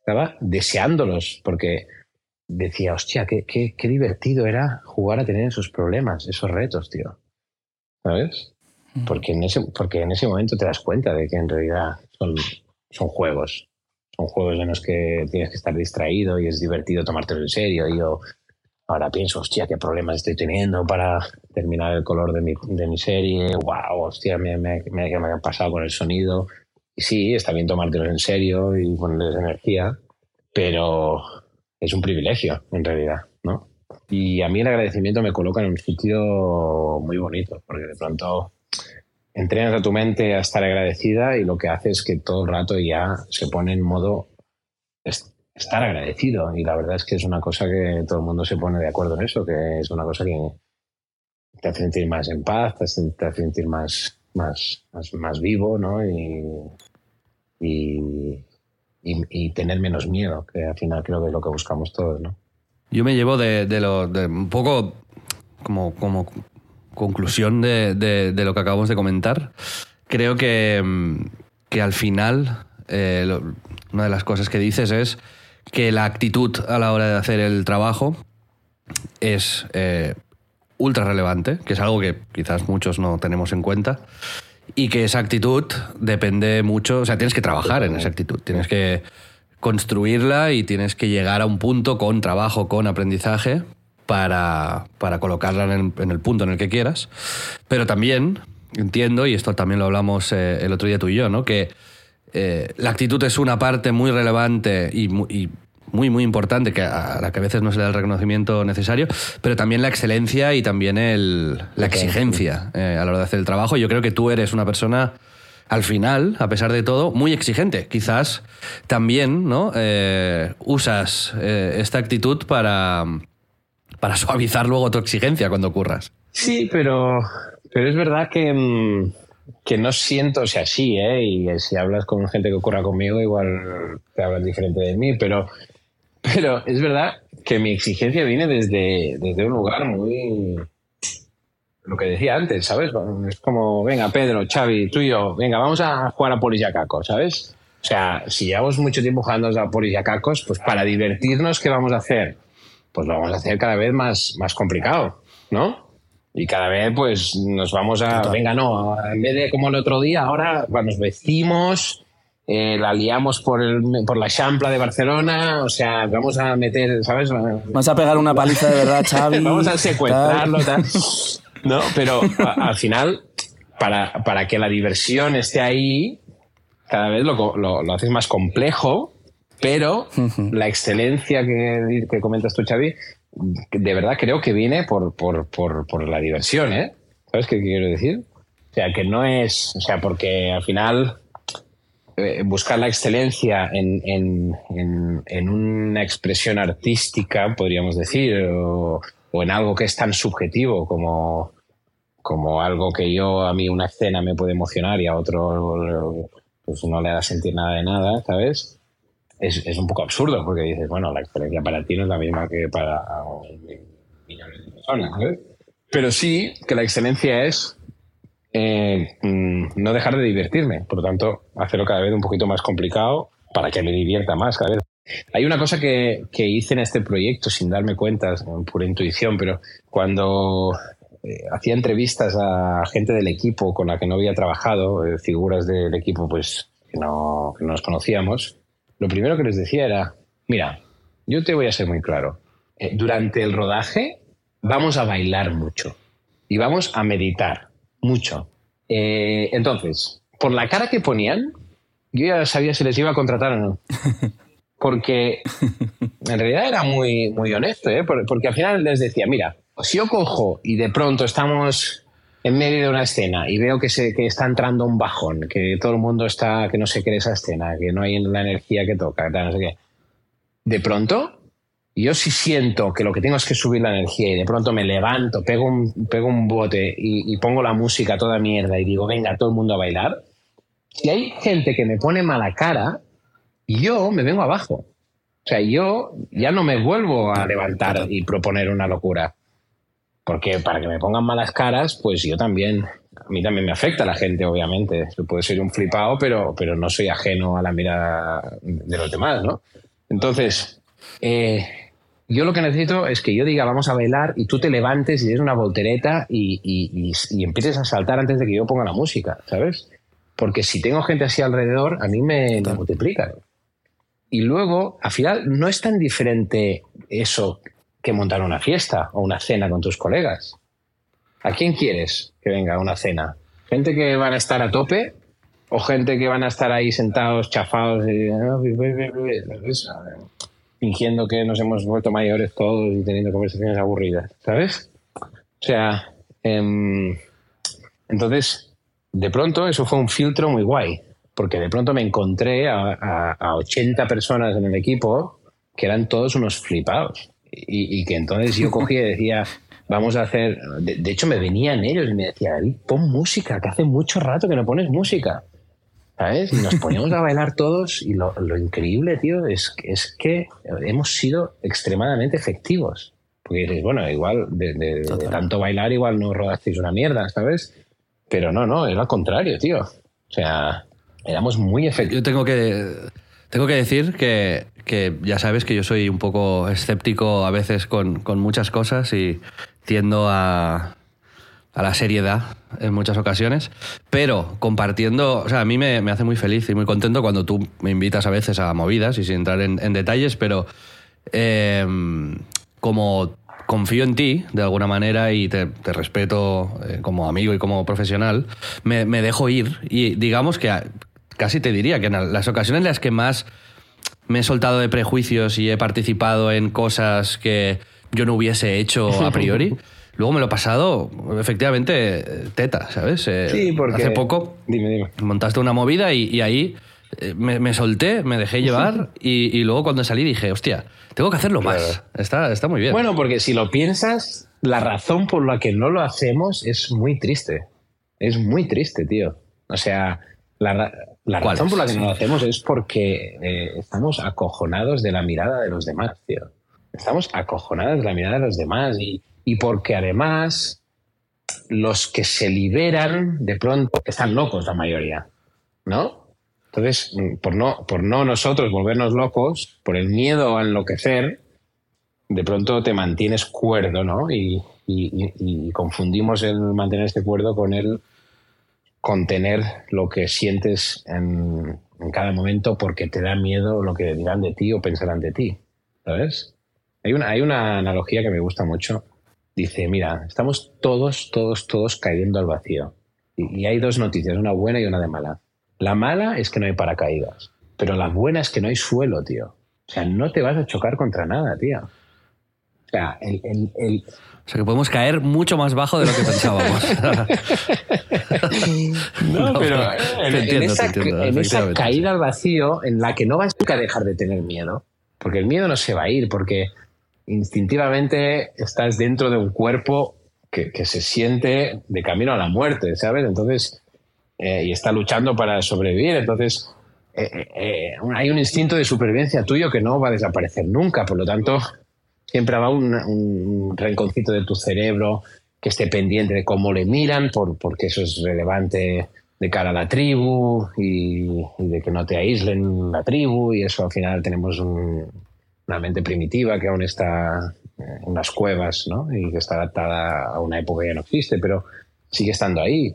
Estaba deseándolos, porque decía, hostia, qué, qué, qué divertido era jugar a tener esos problemas, esos retos, tío. ¿Sabes? Porque en, ese, porque en ese momento te das cuenta de que en realidad son, son juegos son juegos en los que tienes que estar distraído y es divertido tomártelo en serio. Y yo ahora pienso, hostia, qué problemas estoy teniendo para terminar el color de mi, de mi serie. Wow, hostia, me, me, me, me, ha pasado con el sonido. Y sí, está bien tomártelo en serio y ponerles energía, pero es un privilegio en realidad, ¿no? Y a mí el agradecimiento me coloca en un sitio muy bonito, porque de pronto entrenas a tu mente a estar agradecida y lo que hace es que todo el rato ya se pone en modo estar agradecido. Y la verdad es que es una cosa que todo el mundo se pone de acuerdo en eso, que es una cosa que te hace sentir más en paz, te hace, sentir más, más, más, vivo, ¿no? Y, y, y, tener menos miedo, que al final creo que es lo que buscamos todos, ¿no? Yo me llevo de, de lo un poco como, como conclusión de, lo que acabamos de comentar, creo que, mm, al final eh, una de las cosas que dices es que la actitud a la hora de hacer el trabajo es eh, ultra relevante, que es algo que quizás muchos no tenemos en cuenta, y que esa actitud depende mucho, o sea, tienes que trabajar en esa actitud, tienes que construirla y tienes que llegar a un punto con trabajo, con aprendizaje, para, para colocarla en el, punto en el que quieras. Pero también entiendo, y esto también lo hablamos eh, el otro día tú y yo, ¿no? que eh, la actitud es una parte muy relevante y, muy, muy importante, que a la que a veces no se le da el reconocimiento necesario, pero también la excelencia y también el, la exigencia eh, a la hora de hacer el trabajo. Yo creo que tú eres una persona al final, a pesar de todo, muy exigente. Quizás también ¿no? usas esta actitud para, para suavizar luego tu exigencia cuando ocurras. Sí, pero, pero es verdad que, mm, que no siento, o sea, ¿eh? y si hablas con gente que ocurra conmigo, igual te hablan diferente de mí, pero, pero es verdad que mi exigencia viene desde, desde un lugar muy, lo que decía antes, ¿sabes? Es como, venga, Pedro, Xavi, tú y yo, venga, vamos a jugar a polis ¿sabes? O sea, si llevamos mucho tiempo jugando a polis y a pues para divertirnos, ¿qué vamos a hacer? Pues lo vamos a hacer cada vez más, más complicado, ¿no? Y cada vez, pues, nos vamos a. Venga, no, en vez de como el otro día, ahora nos vestimos, eh, la liamos por, el, por la champla de Barcelona, o sea, vamos a meter, ¿sabes? Vamos a pegar una paliza de verdad, Xavi. vamos a secuestrarlo, tal. ¿no? Pero a- al final, para, para que la diversión esté ahí, cada vez lo, lo, lo haces más complejo, pero la excelencia que, que comentas tú, Xavi, de verdad creo que viene por, por, por, por la diversión, ¿eh? ¿Sabes qué quiero decir? O sea, que no es, o sea, porque al final eh, buscar la excelencia en, en, en, en una expresión artística, podríamos decir, o, o en algo que es tan subjetivo como, como algo que yo, a mí una escena me puede emocionar y a otro pues no le da sentir nada de nada, ¿sabes? Es, es un poco absurdo porque dices, bueno, la excelencia para ti no es la misma que para millones de personas, ¿sabes? Pero sí que la excelencia es eh, mm, no dejar de divertirme, por lo tanto, hacerlo cada vez un poquito más complicado para que me divierta más cada vez. Hay una cosa que, que hice en este proyecto sin darme cuenta, pura intuición, pero cuando eh, hacía entrevistas a gente del equipo con la que no había trabajado, eh, figuras del equipo pues que no nos conocíamos, lo primero que les decía era, mira, yo te voy a ser muy claro, eh, durante el rodaje vamos a bailar mucho y vamos a meditar mucho. Eh, entonces, por la cara que ponían, yo ya sabía si les iba a contratar o no. Porque en realidad era muy, muy honesto, ¿eh? Por- porque al final les decía, mira, si yo cojo y de pronto estamos en medio de una escena y veo que, se, que está entrando un bajón, que todo el mundo está, que no se quiere esa escena, que no hay la energía que toca, no sé qué. De pronto, yo sí siento que lo que tengo es que subir la energía y de pronto me levanto, pego un, pego un bote y, y pongo la música toda mierda y digo, venga, todo el mundo a bailar. Si hay gente que me pone mala cara, yo me vengo abajo. O sea, yo ya no me vuelvo a levantar y proponer una locura. Porque para que me pongan malas caras, pues yo también, a mí también me afecta la gente, obviamente. Yo puedo ser un flipado, pero, pero no soy ajeno a la mirada de los demás, ¿no? Entonces, eh, yo lo que necesito es que yo diga vamos a bailar y tú te levantes y des una voltereta y, y- y- y empieces a saltar antes de que yo ponga la música, ¿sabes? Porque si tengo gente así alrededor, a mí me, me multiplica. Y luego, al final, no es tan diferente eso que montar una fiesta o una cena con tus colegas. ¿A quién quieres que venga a una cena? ¿Gente que van a estar a tope o gente que van a estar ahí sentados, chafados, y, "Ah, ¿sabes? fingiendo que nos hemos vuelto mayores todos y teniendo conversaciones aburridas, ¿sabes? O sea, em, entonces, de pronto eso fue un filtro muy guay, porque de pronto me encontré a, a- a 80 personas en el equipo que eran todos unos flipados. Y, y que entonces yo cogía y decía, vamos a hacer... De, de hecho, me venían ellos y me decía, David, pon música, que hace mucho rato que no pones música. ¿Sabes? Y nos poníamos a bailar todos y lo, lo increíble, tío, es, es que hemos sido extremadamente efectivos. Porque dices, bueno, igual de, de- de tanto bailar, igual no rodasteis una mierda, ¿sabes? Pero no, no, es al contrario, tío. O sea, éramos muy efectivos. Yo tengo que, tengo que decir que, que ya sabes que yo soy un poco escéptico a veces con, con muchas cosas y tiendo a, a la seriedad en muchas ocasiones, pero compartiendo, o sea, a mí me, me hace muy feliz y muy contento cuando tú me invitas a veces a movidas y sin entrar en, detalles, pero eh, como confío en ti de alguna manera y te, respeto eh, como amigo y como profesional, me, dejo ir y digamos que casi te diría que en las ocasiones en las que más me he soltado de prejuicios y he participado en cosas que yo no hubiese hecho a priori. Luego me lo he pasado, efectivamente, teta, ¿sabes? Eh, Sí, porque... Hace poco Dime, dime. montaste una movida y, y ahí eh, me, me solté, me dejé llevar y, y luego cuando salí dije, hostia, tengo que hacerlo más. Está, está muy bien. Bueno, porque si lo piensas, la razón por la que no lo hacemos es muy triste. Es muy triste, tío. O sea, la, la ¿Cuál razón es? por la que no lo hacemos es porque eh, estamos acojonados de la mirada de los demás, tío. Estamos acojonados de la mirada de los demás y, y porque además los que se liberan de pronto están locos la mayoría, ¿no? Entonces, por no, por no nosotros volvernos locos, por el miedo a enloquecer, de pronto te mantienes cuerdo, ¿no? Y, y, confundimos el mantener este cuerdo con el contener lo que sientes en, cada momento porque te da miedo lo que dirán de ti o pensarán de ti, ¿sabes? Hay una, hay una analogía que me gusta mucho. Dice, mira, estamos todos, todos, todos cayendo al vacío. Y, y hay dos noticias, una buena y una de mala. La mala es que no hay paracaídas, pero la buena es que no hay suelo, tío. O sea, no te vas a chocar contra nada, tío. O sea, el, el, O sea, que podemos caer mucho más bajo de lo que pensábamos. no, pero en, esa, caída al vacío en la que no vas a dejar de tener miedo, porque el miedo no se va a ir, porque instintivamente estás dentro de un cuerpo que, que se siente de camino a la muerte, ¿sabes? Entonces, eh, y está luchando para sobrevivir. Entonces, eh, eh, hay un instinto de supervivencia tuyo que no va a desaparecer nunca. Por lo tanto, siempre habrá un, un rinconcito de tu cerebro que esté pendiente de cómo le miran, por, porque eso es relevante de cara a la tribu y, de que no te aíslen la tribu y eso al final tenemos una mente primitiva que aún está en las cuevas ¿no? y que está adaptada a una época que ya no existe, pero sigue estando ahí.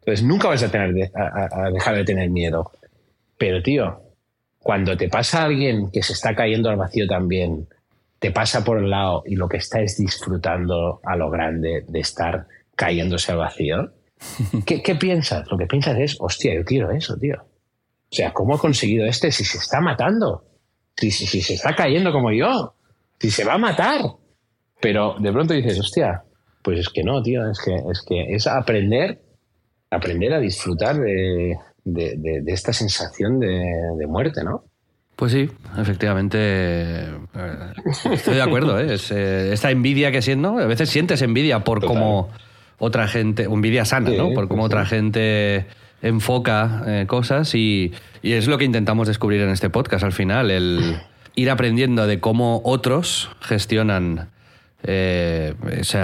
Entonces nunca vas a, tener a, dejar de tener miedo. Pero, tío, cuando te pasa a alguien que se está cayendo al vacío también, te pasa por el lado y lo que está es disfrutando a lo grande de estar cayéndose al vacío, ¿qué, qué piensas? Lo que piensas es, hostia, yo quiero eso, tío. O sea, ¿cómo ha conseguido este si se está matando? Si, si, si se está cayendo como yo, si se va a matar. Pero de pronto dices, hostia, pues es que no, tío, es que es, que es aprender aprender a disfrutar de, esta sensación de, muerte, ¿no? Pues sí, efectivamente. Eh, estoy de acuerdo. ¿eh? eh, esta envidia que siento, a veces sientes envidia por cómo otra gente, envidia sana, ¿no? Por cómo otra gente enfoca eh, cosas y, es lo que intentamos descubrir en este podcast al final, el ir aprendiendo de cómo otros gestionan ese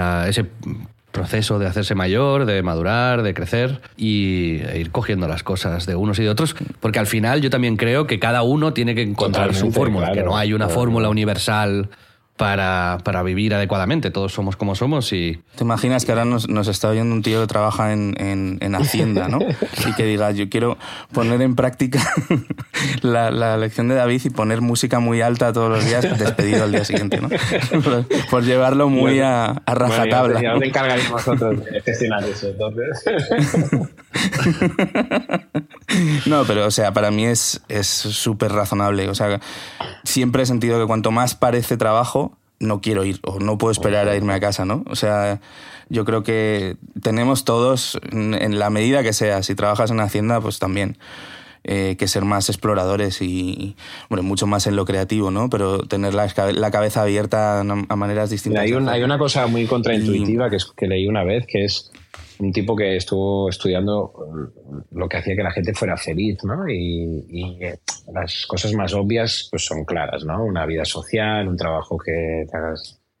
proceso de hacerse mayor, de madurar, de crecer y e ir cogiendo las cosas de unos y de otros, porque al final yo también creo que cada uno tiene que encontrar su fórmula, que no hay una fórmula universal para, para, vivir adecuadamente. Todos somos como somos y... ¿Te imaginas que ahora nos, nos está oyendo un tío que trabaja en, en, Hacienda, ¿no? Y que diga, yo quiero poner en práctica la, la, lección de David y poner música muy alta todos los días, despedido al día siguiente, ¿no? Por, llevarlo muy a, a rajatabla. ya os encargaréis vosotros de gestionar eso, entonces. No, pero o sea, para mí es súper razonable. O sea, siempre he sentido que cuanto más parece trabajo, no quiero ir o no puedo esperar a irme a casa, ¿no? O sea, yo creo que tenemos todos, en la medida que sea, si trabajas en Hacienda, pues también. Eh, que ser más exploradores y, bueno, mucho más en lo creativo, ¿no? Pero tener la, la cabeza abierta a maneras distintas. Hay, hay una cosa muy contraintuitiva que, es, que leí una vez, que es un tipo que estuvo estudiando lo que hacía que la gente fuera feliz, ¿no? Y, eh, las cosas más obvias pues son claras, ¿no? Una vida social, un trabajo que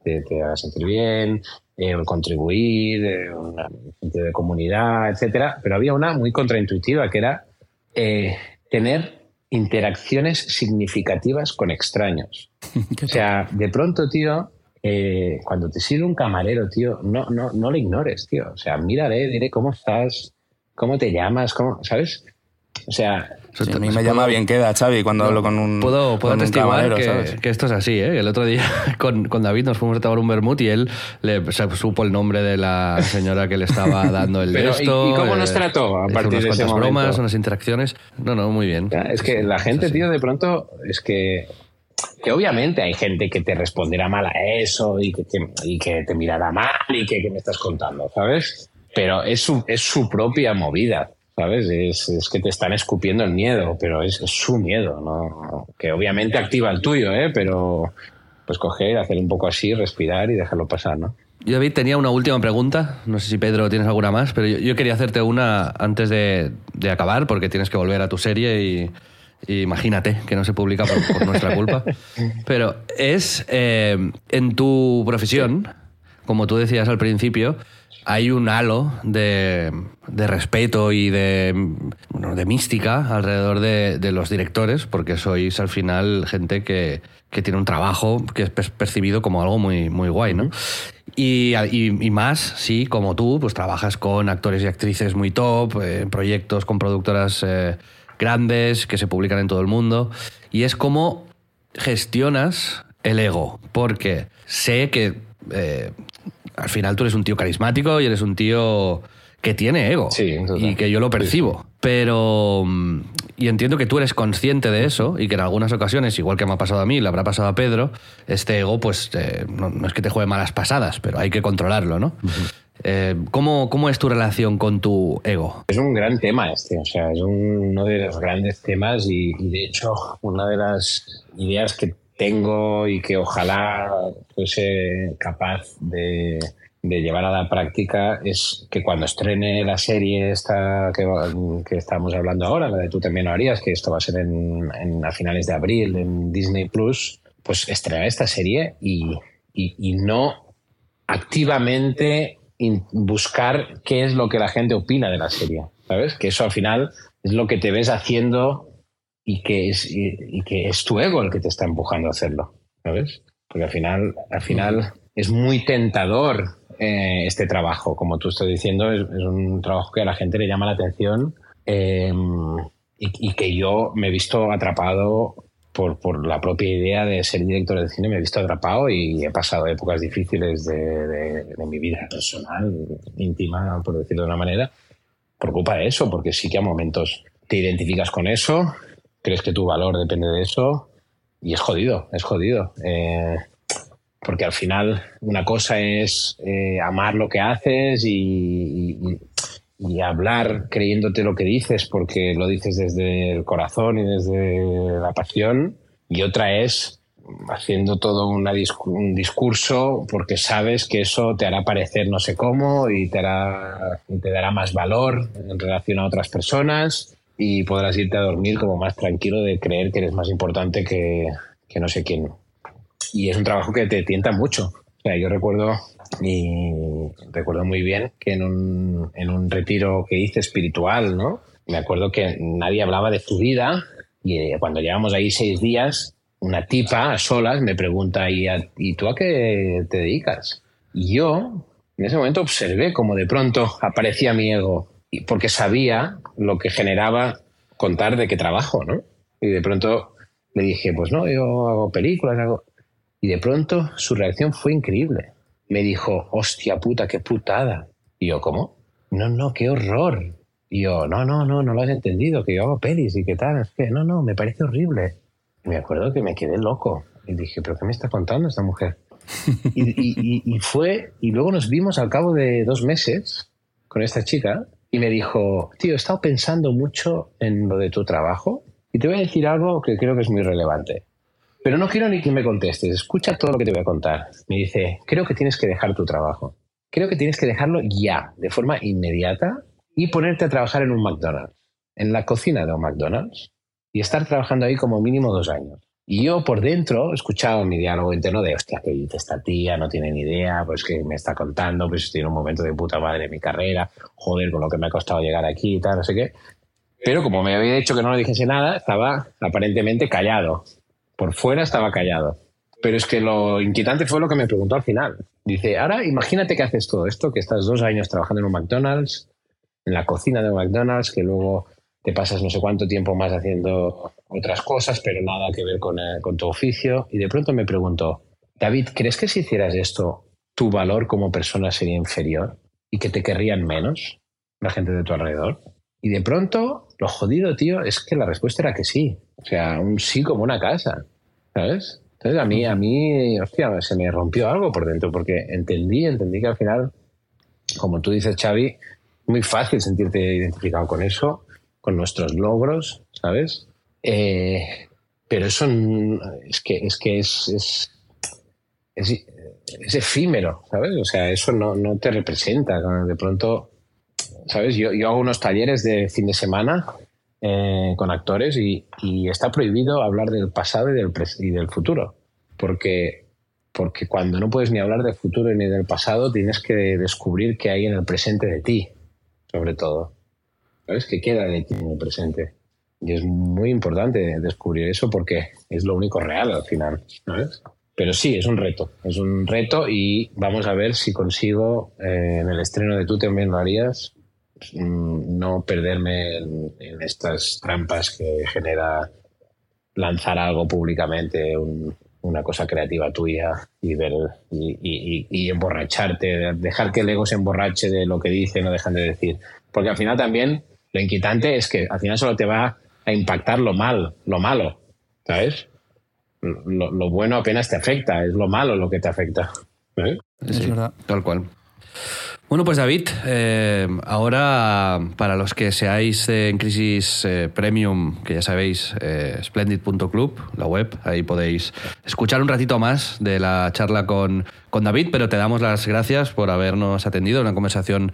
te, te, haga sentir bien, eh, contribuir, eh, un sentido de comunidad, etcétera. Pero había una muy contraintuitiva que era tener interacciones significativas con extraños. o sea, de pronto, tío, eh, cuando te sirve un camarero, tío, no, no, no le ignores, tío. O sea, mírale, dile cómo estás, cómo te llamas, cómo, ¿sabes? O sea, a mí me llama bien queda, Xavi, cuando hablo con un. Puedo, puedo testiguar que, esto es así, ¿eh? El otro día con, con, David nos fuimos a tomar un vermut y él le supo el nombre de la señora que le estaba dando el Pero, ¿y, cómo nos eh, trató a partir de ese bromas, unas interacciones. No, no, muy bien. es que la gente, tío, de pronto, es que que obviamente hay gente que te responderá mal a eso y que, y que te mirará mal y que, me estás contando, ¿sabes? Pero es su, es su propia movida, ¿sabes? Es, es, que te están escupiendo el miedo, pero es, su miedo, ¿no? Que obviamente activa el tuyo, ¿eh? Pero pues coger, hacer un poco así, respirar y dejarlo pasar, ¿no? Yo, David, tenía una última pregunta. No sé si Pedro tienes alguna más, pero yo, quería hacerte una antes de, de acabar, porque tienes que volver a tu serie y, Imagínate que no se publica por, nuestra culpa. Pero es eh, en tu profesión, como tú decías al principio, hay un halo de, de respeto y de, bueno, de mística alrededor de, de, los directores, porque sois al final gente que, que, tiene un trabajo que es percibido como algo muy, muy guay, ¿no? Y, y, y, más, sí, como tú, pues trabajas con actores y actrices muy top, eh, proyectos con productoras eh, grandes que se publican en todo el mundo. Y es como gestionas el ego, porque sé que eh, al final tú eres un tío carismático y eres un tío que tiene ego y que yo lo percibo. Pero. Mm, y entiendo que tú eres consciente de eso y que en algunas ocasiones, igual que me ha pasado a mí, le habrá pasado a Pedro, este ego, pues eh, no, es que te juegue malas pasadas, pero hay que controlarlo, ¿no? Eh, ¿cómo, ¿cómo, es tu relación con tu ego? Es un gran tema este, o sea, es uno de los grandes temas y, de hecho una de las ideas que tengo y que ojalá fuese capaz de, llevar a la práctica es que cuando estrene la serie esta que, que estamos hablando ahora, la de tú también lo harías, que esto va a ser en, a finales de abril en Disney Plus, pues estrenar esta serie y, y no activamente buscar qué es lo que la gente opina de la serie, ¿sabes? Que eso al final es lo que te ves haciendo y que es, y, y, que es tu ego el que te está empujando a hacerlo, ¿sabes? Porque al final, al final es muy tentador eh, este trabajo, como tú estás diciendo, es, es, un trabajo que a la gente le llama la atención eh, y, y, que yo me he visto atrapado por, por, la propia idea de ser director de cine, me he visto atrapado y he pasado épocas difíciles de, de, de mi vida personal, íntima, por decirlo de una manera, por culpa de eso, porque sí que a momentos te identificas con eso, crees que tu valor depende de eso y es jodido, es jodido. Eh, porque al final una cosa es eh, amar lo que haces y, y, y, hablar creyéndote lo que dices porque lo dices desde el corazón y desde la pasión y otra es haciendo todo un discurso porque sabes que eso te hará parecer no sé cómo y te, te dará más valor en relación a otras personas y podrás irte a dormir como más tranquilo de creer que eres más importante que, que no sé quién. Y es un trabajo que te tienta mucho. O sea, yo recuerdo y recuerdo muy bien que en un, en un retiro que hice espiritual, ¿no? Me acuerdo que nadie hablaba de tu vida y cuando llevamos ahí seis días, una tipa a solas me pregunta, ¿y, a, ¿y tú a qué te dedicas? Y yo en ese momento observé como de pronto aparecía mi ego porque sabía lo que generaba contar de qué trabajo, ¿no? Y de pronto le dije, pues no, yo hago películas, hago... Y de pronto su reacción fue increíble. Me dijo, hostia puta, qué putada. Y yo, ¿cómo? No, no, qué horror. Y yo, no, no, no, no lo has entendido, que yo hago pelis y qué tal. Es que, no, no, me parece horrible. Y me acuerdo que me quedé loco. Y dije, ¿pero qué me está contando esta mujer? y, y, y, fue, y luego nos vimos al cabo de dos meses con esta chica y me dijo, tío, he estado pensando mucho en lo de tu trabajo y te voy a decir algo que creo que es muy relevante. Pero no quiero ni que me contestes, escucha todo lo que te voy a contar. Me dice, creo que tienes que dejar tu trabajo. Creo que tienes que dejarlo ya, de forma inmediata, y ponerte a trabajar en un McDonald's, en la cocina de un McDonald's, y estar trabajando ahí como mínimo dos años. Y yo por dentro escuchaba mi diálogo interno de, hostia, que esta tía, no tiene ni idea, pues que me está contando, pues en un momento de puta madre de mi carrera, joder, con lo que me ha costado llegar aquí y tal, no sé qué. Pero como me había dicho que no le dijese nada, estaba aparentemente callado. Por fuera estaba callado. Pero es que lo inquietante fue lo que me preguntó al final. Dice, ahora imagínate que haces todo esto, que estás dos años trabajando en un McDonald's, en la cocina de un McDonald's, que luego te pasas no sé cuánto tiempo más haciendo otras cosas, pero nada que ver con, eh, con tu oficio. Y de pronto me pregunto, David, ¿crees que si hicieras esto, tu valor como persona sería inferior y que te querrían menos la gente de tu alrededor? Y de pronto, lo jodido, tío, es que la respuesta era que sí. O sea, un sí como una casa, ¿sabes? Entonces a mí, a mí, hostia, se me rompió algo por dentro porque entendí, entendí que al final, como tú dices, Xavi, muy fácil sentirte identificado con eso con nuestros logros, ¿sabes? Eh, pero eso es que es, que es, es, efímero, ¿sabes? O sea, eso no, no, te representa. De pronto, ¿sabes? Yo, yo hago unos talleres de fin de semana eh, con actores y, y, está prohibido hablar del pasado y del, y del futuro, porque porque cuando no puedes ni hablar del futuro ni del pasado, tienes que descubrir qué hay en el presente de ti, sobre todo. ¿Sabes? ¿Qué queda de ti en el presente? Y es muy importante descubrir eso porque es lo único real al final. ¿sabes? Pero sí, es un reto. Es un reto y vamos a ver si consigo eh, en el estreno de Tú también lo harías no perderme en, en estas trampas que genera lanzar algo públicamente, un, una cosa creativa tuya y ver y, y, y, emborracharte, dejar que el ego se emborrache de lo que dice, no dejan de decir. Porque al final también lo inquietante es que al final solo te va a impactar lo mal, lo malo, ¿sabes? Lo, lo bueno apenas te afecta, es lo malo lo que te afecta. ¿eh? Sí, tal cual. Bueno, pues David, eh, ahora para los que seáis en Crisis eh, Premium, que ya sabéis, eh, splendid.club, la web, ahí podéis escuchar un ratito más de la charla con, con David, pero te damos las gracias por habernos atendido, una conversación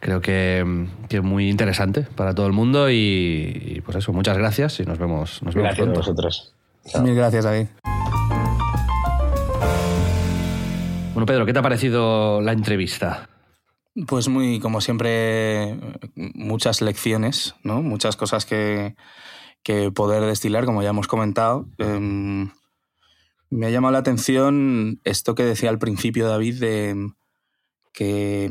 creo que, que muy interesante para todo el mundo y, y, pues eso, muchas gracias y nos vemos, nos vemos Gracias a pronto. vosotros. Mil gracias, David. Bueno, Pedro, ¿qué te ha parecido la entrevista? Pues muy, como siempre, muchas lecciones, ¿no? Muchas cosas que, que poder destilar, como ya hemos comentado. Eh, me ha llamado la atención esto que decía al principio David de que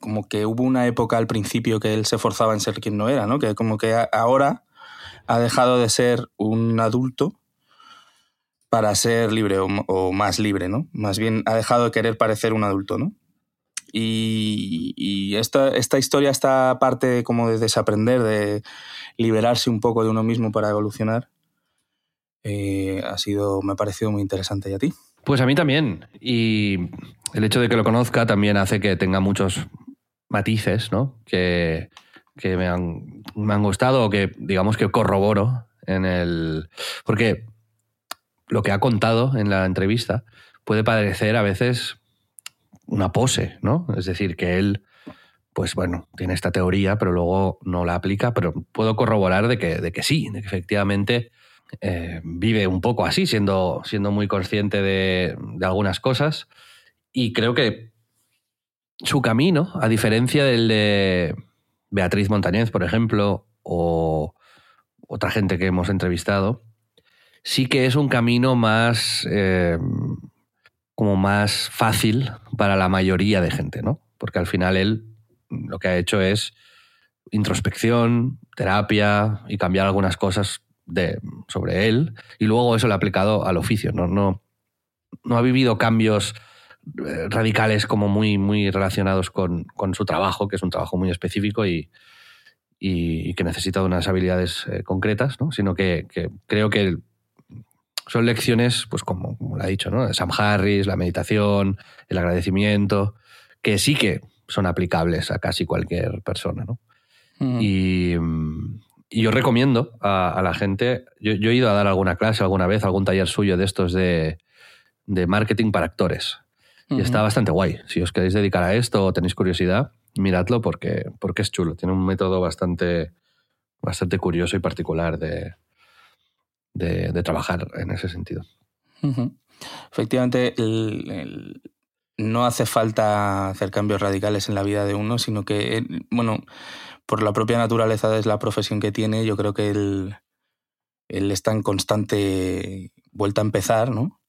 como que hubo una época al principio que él se forzaba en ser quien no era, ¿no? Que como que ahora ha dejado de ser un adulto para ser libre o, o más libre, ¿no? Más bien ha dejado de querer parecer un adulto, ¿no? Y, y, esta, esta historia, esta parte como de desaprender, de liberarse un poco de uno mismo para evolucionar, eh, ha sido, me ha parecido muy interesante. ¿Y a ti? Pues a mí también. Y el hecho de que lo conozca también hace que tenga muchos matices, ¿no? Que, que me, han, me han gustado o que, digamos, que corroboro en el... Porque lo que ha contado en la entrevista puede parecer a veces una pose, ¿no? Es decir, que él, pues bueno, tiene esta teoría, pero luego no la aplica, pero puedo corroborar de que, de que sí, de que efectivamente eh, vive un poco así, siendo, siendo muy consciente de, de, algunas cosas. Y creo que su camino, a diferencia del de Beatriz Montañez, por ejemplo, o otra gente que hemos entrevistado, sí que es un camino más... Eh, como más fácil para la mayoría de gente, ¿no? Porque al final él lo que ha hecho es introspección, terapia y cambiar algunas cosas de, sobre él y luego eso lo ha aplicado al oficio, ¿no? No, no ha vivido cambios eh, radicales como muy, muy relacionados con, con, su trabajo, que es un trabajo muy específico y, y, que necesita de unas habilidades eh, concretas, ¿no? Sino que, que creo que son lecciones, pues como, como lo ha dicho, ¿no? De Sam Harris, la meditación, el agradecimiento, que sí que son aplicables a casi cualquier persona, ¿no? Uh -huh. y, y, yo recomiendo a, a la gente, yo, yo, he ido a dar alguna clase alguna vez, algún taller suyo de estos de, de marketing para actores. Y está bastante guay. Si os queréis dedicar a esto o tenéis curiosidad, miradlo porque, porque es chulo. Tiene un método bastante, bastante curioso y particular de, de, trabajar en ese sentido. Efectivamente, no hace falta hacer cambios radicales en la vida de uno, sino que, bueno, por la propia naturaleza de la profesión que tiene, yo creo que él, está en constante vuelta a empezar, ¿no?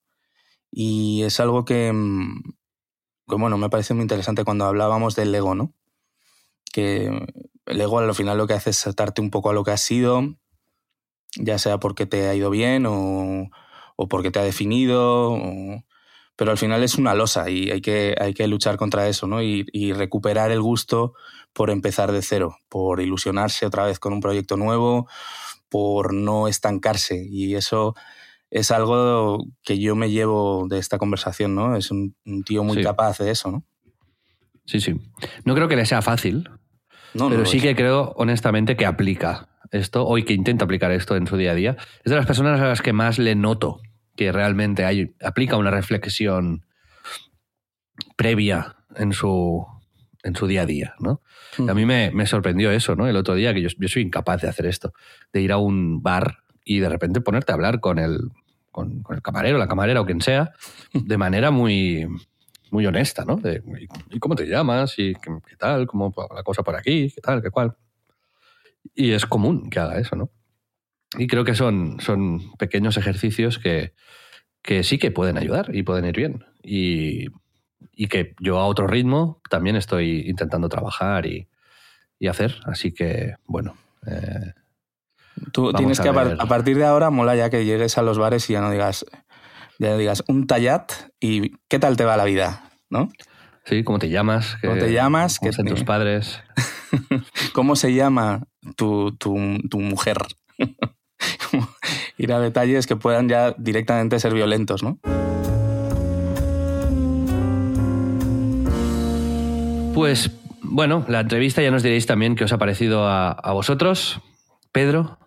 Y es algo que, que, bueno, me parece muy interesante cuando hablábamos del ego, ¿no? Que el ego al final lo que hace es saltarte un poco a lo que has sido, ya sea porque te ha ido bien o, o porque te ha definido, o, pero al final es una losa y hay que, hay que luchar contra eso, ¿no? Y, y, recuperar el gusto por empezar de cero, por ilusionarse otra vez con un proyecto nuevo, por no estancarse. Y eso es algo que yo me llevo de esta conversación, ¿no? Es un, un tío muy sí. capaz de eso, ¿no? Sí, sí. No creo que le sea fácil, no, pero no sí que creo, honestamente, que aplica esto, o que intenta aplicar esto en su día a día. Es de las personas a las que más le noto que realmente hay, aplica una reflexión previa en su, en su día a día, ¿no? Mm. A mí me, me, sorprendió eso, ¿no? El otro día, que yo, yo, soy incapaz de hacer esto, de ir a un bar y de repente ponerte a hablar con el, con, con el camarero, la camarera o quien sea, de manera muy, muy honesta, ¿no? De, ¿y cómo te llamas? ¿Y qué, qué tal? ¿Cómo la cosa por aquí? ¿Qué tal? ¿Qué cual? Y es común que haga eso, ¿no? Y creo que son, son pequeños ejercicios que, que sí que pueden ayudar y pueden ir bien. Y, y que yo a otro ritmo también estoy intentando trabajar y, y hacer. Así que, bueno. eh, Tú tienes que, a, par- a partir de ahora, mola ya que llegues a los bares y ya no digas, ya no digas un tallat y qué tal te va la vida, ¿no? Sí, ¿cómo te llamas? ¿Cómo te llamas? ¿Cómo ¿Qué- están tus padres? ¿Cómo se llama tu, tu, tu mujer? Ir a detalles que puedan ya directamente ser violentos, ¿no? Pues, bueno, la entrevista ya nos diréis también qué os ha parecido a, a vosotros. Pedro,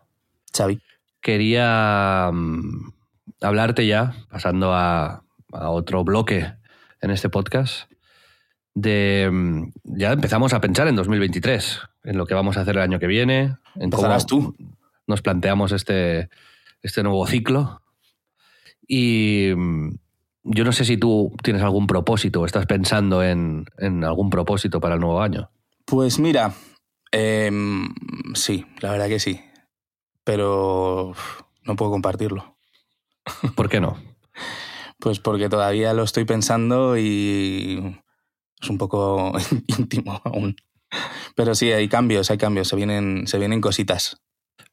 Xavi. quería mm, hablarte ya, pasando a, a otro bloque en este podcast, de mm, ya empezamos a pensar en 2023, en lo que vamos a hacer el año que viene, en cómo tú. nos planteamos este, este nuevo ciclo. Y mm, yo no sé si tú tienes algún propósito o estás pensando en, en algún propósito para el nuevo año. Pues mira, em, sí, la verdad que sí. Pero no puedo compartirlo. ¿Por qué no? Pues porque todavía lo estoy pensando y es un poco íntimo aún. Pero sí, hay cambios, hay cambios, se vienen, se vienen cositas.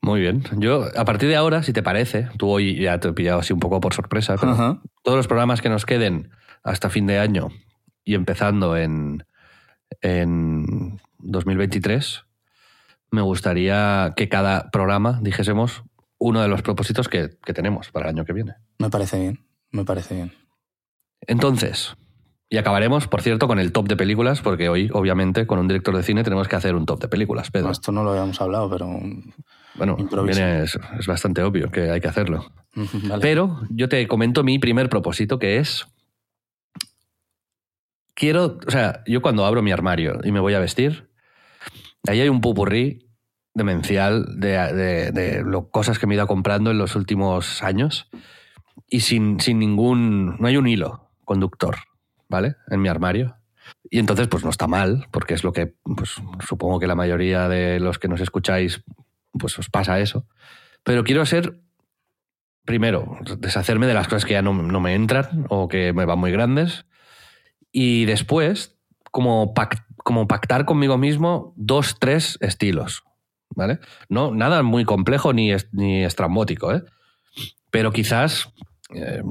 Muy bien. Yo, a partir de ahora, si te parece, tú hoy ya te he pillado así un poco por sorpresa, pero todos los programas que nos queden hasta fin de año y empezando en, en 2023, me gustaría que cada programa dijésemos uno de los propósitos que, que tenemos para el año que viene. Me parece bien, me parece bien. Entonces, y acabaremos, por cierto, con el top de películas, porque hoy, obviamente, con un director de cine tenemos que hacer un top de películas, Pedro. Esto no lo habíamos hablado, pero... Bueno, viene- es, es bastante obvio que hay que hacerlo. Vale. Pero yo te comento mi primer propósito, que es. Quiero. O sea, yo cuando abro mi armario y me voy a vestir, ahí hay un pupurrí demencial de, de, de lo- cosas que me he ido comprando en los últimos años y sin, sin ningún. No hay un hilo conductor, ¿vale? En mi armario. Y entonces, pues no está mal, porque es lo que, pues supongo que la mayoría de los que nos escucháis, pues os pasa eso. Pero quiero ser primero, deshacerme de las cosas que ya no, no me entran o que me van muy grandes. Y después, como, pac- como pactar conmigo mismo dos, tres estilos. ¿Vale? No, nada muy complejo ni, es- ni estrambótico, ¿eh? Pero quizás, eh,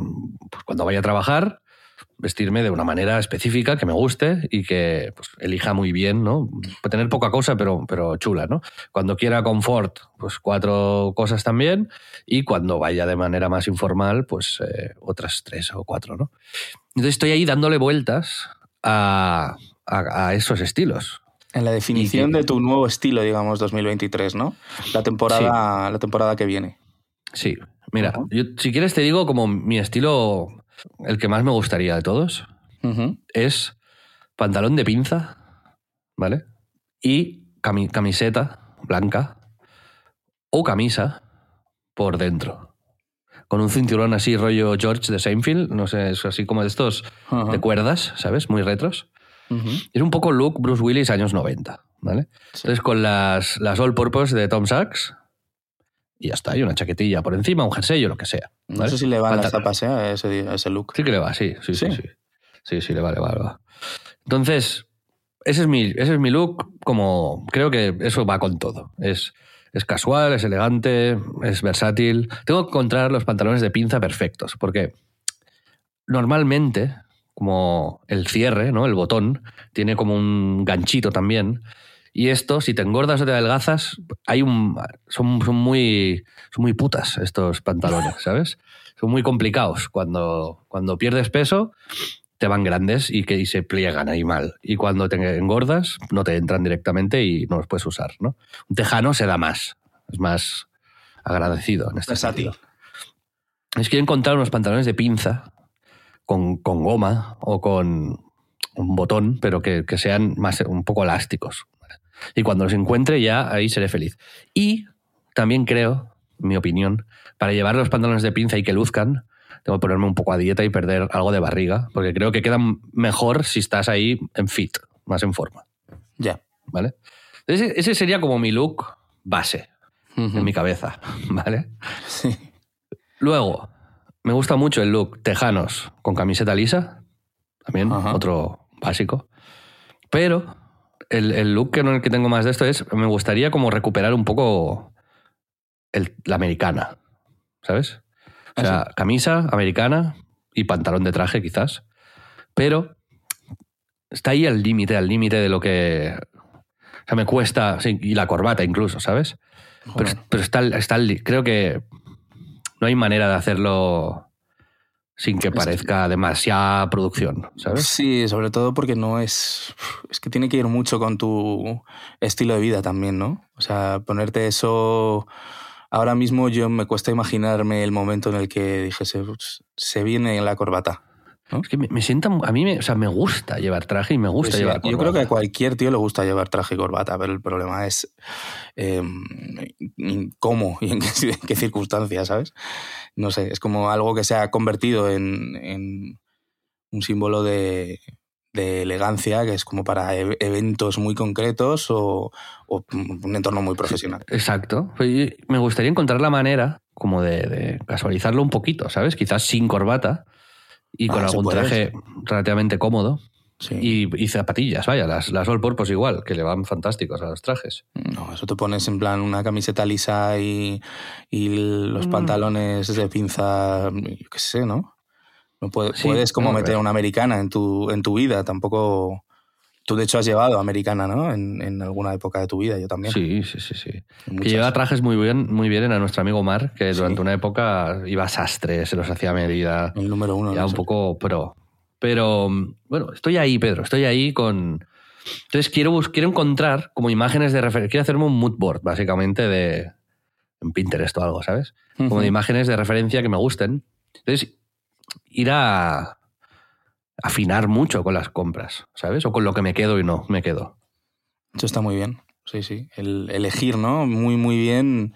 pues cuando vaya a trabajar, vestirme de una manera específica que me guste y que pues, elija muy bien, ¿no? Puede tener poca cosa, pero, pero chula, ¿no? Cuando quiera confort, pues cuatro cosas también y cuando vaya de manera más informal, pues eh, otras tres o cuatro, ¿no? Entonces estoy ahí dándole vueltas a, a- a esos estilos. En la definición que- de tu nuevo estilo, digamos, 2023, ¿no? La temporada, la temporada que viene. Sí, mira, yo, si quieres te digo como mi estilo, el que más me gustaría de todos, es pantalón de pinza, ¿vale? Y cami- camiseta blanca o camisa por dentro. Con un cinturón así rollo George de Seinfeld, no sé, es así como de estos de cuerdas, ¿sabes? Muy retros. Es un poco look Bruce Willis años 90, ¿vale? Sí. Entonces con las, las All Purpose de Tom Sachs y ya está, y una chaquetilla por encima, un jersey o lo que sea. No sé si le van las zapas ¿eh? a ese, ese look. Sí que le va, sí, sí, sí. ¿Sí? Sí, sí, sí, le va, le va, le va. Entonces, ese es mi, ese es mi look, como creo que eso va con todo. Es, es casual, es elegante, es versátil. Tengo que encontrar los pantalones de pinza perfectos, porque normalmente, como el cierre, ¿no? El botón, tiene como un ganchito también. Y esto, si te engordas o te adelgazas, hay un, son, son, muy, son muy putas estos pantalones, ¿sabes? Son muy complicados. Cuando, cuando pierdes peso, te van grandes y que y se pliegan ahí mal. Y cuando te engordas, no te entran directamente y no los puedes usar, ¿no? Un tejano se da más, es más agradecido en este Versátil. sentido. Es que encontrar unos pantalones de pinza con, con goma o con un botón, pero que, que sean más, un poco elásticos. Y cuando los encuentre ya ahí seré feliz. Y también creo, mi opinión, para llevar los pantalones de pinza y que luzcan, tengo que ponerme un poco a dieta y perder algo de barriga, porque creo que quedan mejor si estás ahí en fit, más en forma. Ya. ¿Vale? Ese, ese sería como mi look base en mi cabeza, ¿vale? Sí. Luego, me gusta mucho el look tejanos con camiseta lisa, también otro básico. Pero el, el look que, el que tengo más de esto es, me gustaría como recuperar un poco el- la americana, ¿sabes? O ¿Ah, sea, camisa americana y pantalón de traje quizás. Pero está ahí al límite, al límite de lo que... O sea, me cuesta, sí, y la corbata incluso, ¿sabes? Pero, Joder. pero está, al- está creo que no hay manera de hacerlo sin que parezca demasiada producción, ¿sabes? Sí, sobre todo porque no es. Es que tiene que ir mucho con tu estilo de vida también, ¿no? O sea, ponerte eso. Ahora mismo yo me cuesta imaginarme el momento en el que dijese, "Ups, se viene la corbata. Es que me, me sienta, a mí me, o sea, me gusta llevar traje y me gusta Pues sí, llevar yo creo corbata. que a cualquier tío le gusta llevar traje y corbata, pero el problema es eh, cómo y en qué, en qué circunstancias, ¿sabes? No sé, es como algo que se ha convertido en, en un símbolo de, de elegancia, que es como para e- eventos muy concretos o, o un entorno muy profesional. Exacto. Pues, Me gustaría encontrar la manera como de, de casualizarlo un poquito, ¿sabes? Quizás sin corbata y Ah, con se algún traje relativamente cómodo Sí. y, y zapatillas, vaya, las, las all purpose igual, que le van fantásticos a los trajes. No, eso te pones en plan una camiseta lisa y, y los Mm. pantalones de pinza, yo qué sé, ¿no? No puede- Sí, puedes como no, meter una americana en tu, en tu vida, tampoco... Tú de hecho has llevado americana, ¿no? En, en alguna época de tu vida, yo también. Sí, sí, sí, sí. Que muchas. lleva trajes muy bien, muy bien era nuestro amigo Mar, que Sí. durante una época iba a sastre, se los hacía a medida. El número uno. ya no un sé. poco pro. Pero bueno, estoy ahí, Pedro, estoy ahí con. Entonces quiero, quiero encontrar como imágenes de referencia. Quiero hacerme un mood board, básicamente, de. En Pinterest o algo, ¿sabes? Como de imágenes de referencia que me gusten. Entonces, ir a afinar mucho con las compras, ¿sabes? O con lo que me quedo y no me quedo. Eso está muy bien. Sí, sí. El elegir, ¿no? Muy, muy bien.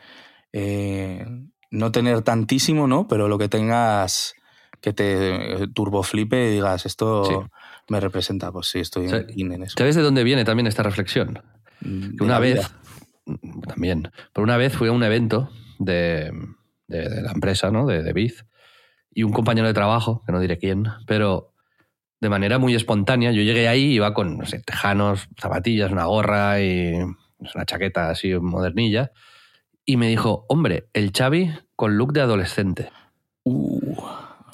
eh, no tener tantísimo, ¿no? Pero lo que tengas que te turboflipe y digas, esto Sí. me representa. Pues sí, estoy en eso. ¿Sabes de dónde viene también esta reflexión? Que una vez, vida. también, pero una vez fui a un evento de, de- de la empresa, ¿no? De, de Biz, y un compañero de trabajo, que no diré quién, pero de manera muy espontánea, yo llegué ahí, iba con, no sé, tejanos, zapatillas, una gorra y una chaqueta así modernilla, y me dijo, hombre, el Xavi con look de adolescente. Uh,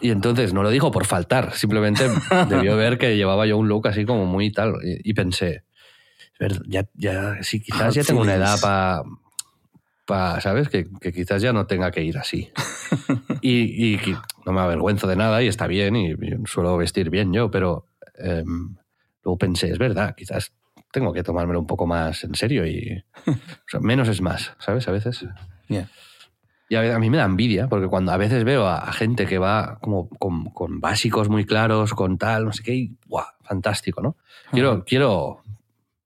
Y entonces no lo dijo por faltar, simplemente debió ver que llevaba yo un look así como muy tal. Y, y pensé, "Es verdad, ya, ya, sí, quizás ya tengo una edad Feelings. Para, ¿sabes? Que, que quizás ya no tenga que ir así. y, y no me avergüenzo de nada y está bien y, suelo vestir bien yo, pero em, luego pensé, es verdad, quizás tengo que tomármelo un poco más en serio y o sea, menos es más, ¿sabes? A veces. yeah. Y a, mí me da envidia, porque cuando a veces veo a, gente que va como con, con básicos muy claros, con tal, no sé qué, y ¡guau! Fantástico, ¿no? Quiero, quiero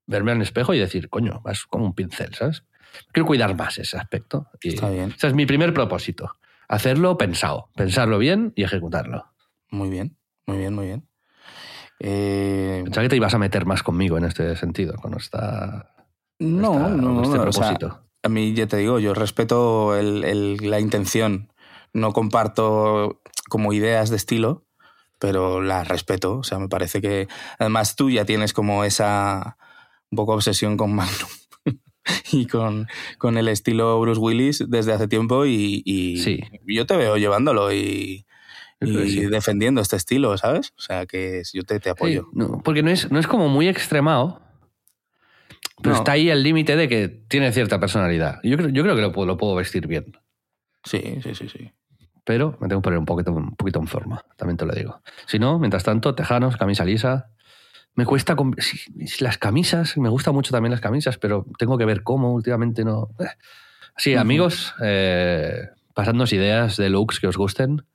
verme al espejo y decir, coño, vas como un pincel, ¿sabes? Quiero cuidar más ese aspecto. Y Está bien. Ese es mi primer propósito. Hacerlo pensado, pensarlo bien y ejecutarlo. Muy bien, muy bien, muy bien. Eh, Pensaba que te ibas a meter más conmigo en este sentido, con esta, no, esta- no, este no, o sea, propósito. a mí ya te digo, yo respeto el- el- la intención. No comparto como ideas de estilo, pero las respeto. O sea, me parece que además tú ya tienes como esa un poco obsesión con Magnum y con, con el estilo Bruce Willis desde hace tiempo y, y Sí. yo te veo llevándolo y, y sí. defendiendo este estilo, ¿sabes? O sea, que yo te, te apoyo. Sí, no, porque no es, no es como muy extremado, pero No. está ahí el límite de que tiene cierta personalidad. Yo creo, yo creo que lo puedo, lo puedo vestir bien, Sí, sí, sí, sí. pero me tengo que poner un poquito, un poquito en forma, también te lo digo. Si no, mientras tanto, tejanos, camisa lisa. Me cuesta... las camisas, me gustan mucho también las camisas, pero tengo que ver cómo últimamente no... Eh. Sí, amigos, eh, pasadnos ideas de looks que os gusten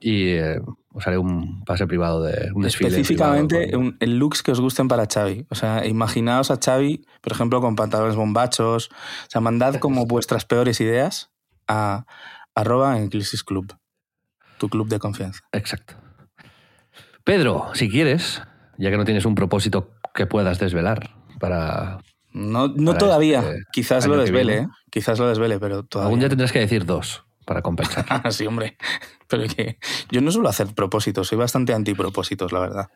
y eh, os haré un pase privado de un desfile. Específicamente privado el looks que os gusten para Xavi. O sea, imaginaos a Xavi, por ejemplo, con pantalones bombachos. O sea, mandad como vuestras peores ideas a arroba en Club. Tu club de confianza. Exacto. Pedro, si quieres, ya que no tienes un propósito que puedas desvelar para... No, no Para todavía. este Quizás lo desvele. ¿eh? Quizás lo desvele, pero todavía. Algún día tendrás que decir dos para compensar. Sí, hombre. Pero que yo no suelo hacer propósitos, soy bastante antipropósitos, la verdad.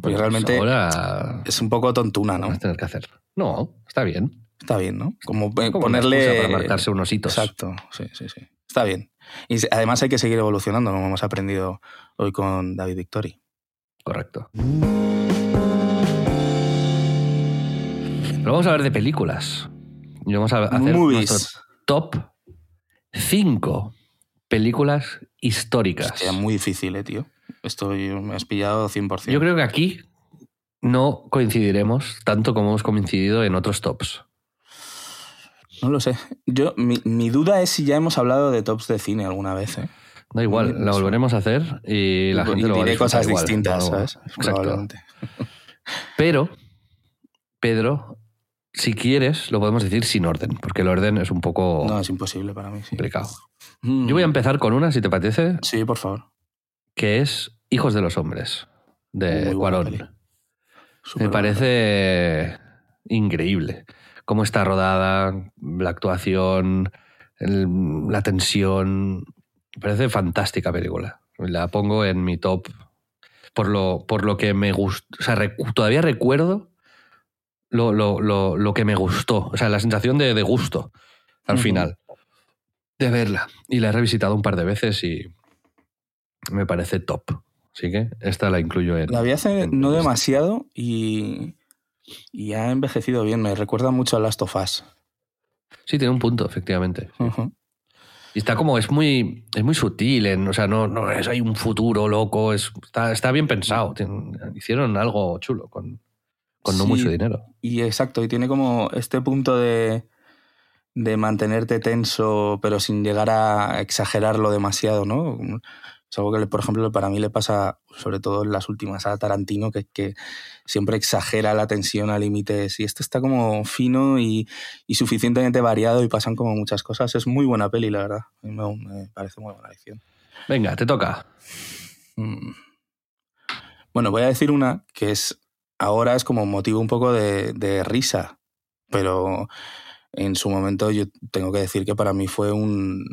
Porque Pues realmente Ahora es un poco tontuna, ¿no? vas a tener que hacer. No, está bien. Está bien, ¿no? Como, eh, Como ponerle. para marcarse unos hitos. Exacto, sí, sí, sí. Está bien. Y además hay que seguir evolucionando, como hemos aprendido hoy con David Victory. Correcto. Pero vamos a hablar de películas. Y vamos a hacer Movies. nuestro top 5 películas históricas. Hostia, muy difícil, ¿eh, tío? Estoy, me has pillado 100%. Yo creo que aquí no coincidiremos tanto como hemos coincidido en otros tops. No lo sé. Yo, mi, mi duda es si ya hemos hablado de tops de cine alguna vez, ¿eh? Da igual, la volveremos a hacer y la gente y lo va a diré cosas igual. distintas, ¿sabes? Probablemente. Pero, Pedro, si quieres, lo podemos decir sin orden, porque el orden es un poco No, es imposible para mí, sí. complicado. Mm. Yo voy a empezar con una, si te parece, Sí, por favor. que es Hijos de los Hombres, de Cuarón. Me parece increíble cómo está rodada, la actuación, el- la tensión. Me parece fantástica película. La pongo en mi top por lo, por lo que me gustó. O sea, recu- todavía recuerdo lo, lo- lo- lo que me gustó. O sea, la sensación de, de gusto al final de verla. Y la he revisitado un par de veces y me parece top. Así que esta la incluyo en. La vi hace en no demasiado y, y ha envejecido bien. Me recuerda mucho a Last of Us. Sí, tiene un punto, efectivamente. Y está como, es muy, es muy sutil, en, o sea, no, no es hay un futuro loco, es, está, está bien pensado. Hicieron algo chulo con, con no Sí. mucho dinero. Y exacto, y tiene como este punto de, de mantenerte tenso, pero sin llegar a exagerarlo demasiado, ¿no? Es algo que, por ejemplo, para mí le pasa, sobre todo en las últimas, a Tarantino, que, que siempre exagera la tensión a límites. Y este está como fino y, y suficientemente variado y pasan como muchas cosas. Es muy buena peli, la verdad. A mí me, me parece muy buena elección. Venga, te toca. Mm. Bueno, voy a decir una que es ahora es como motivo un poco de, de risa, pero en su momento yo tengo que decir que para mí fue un-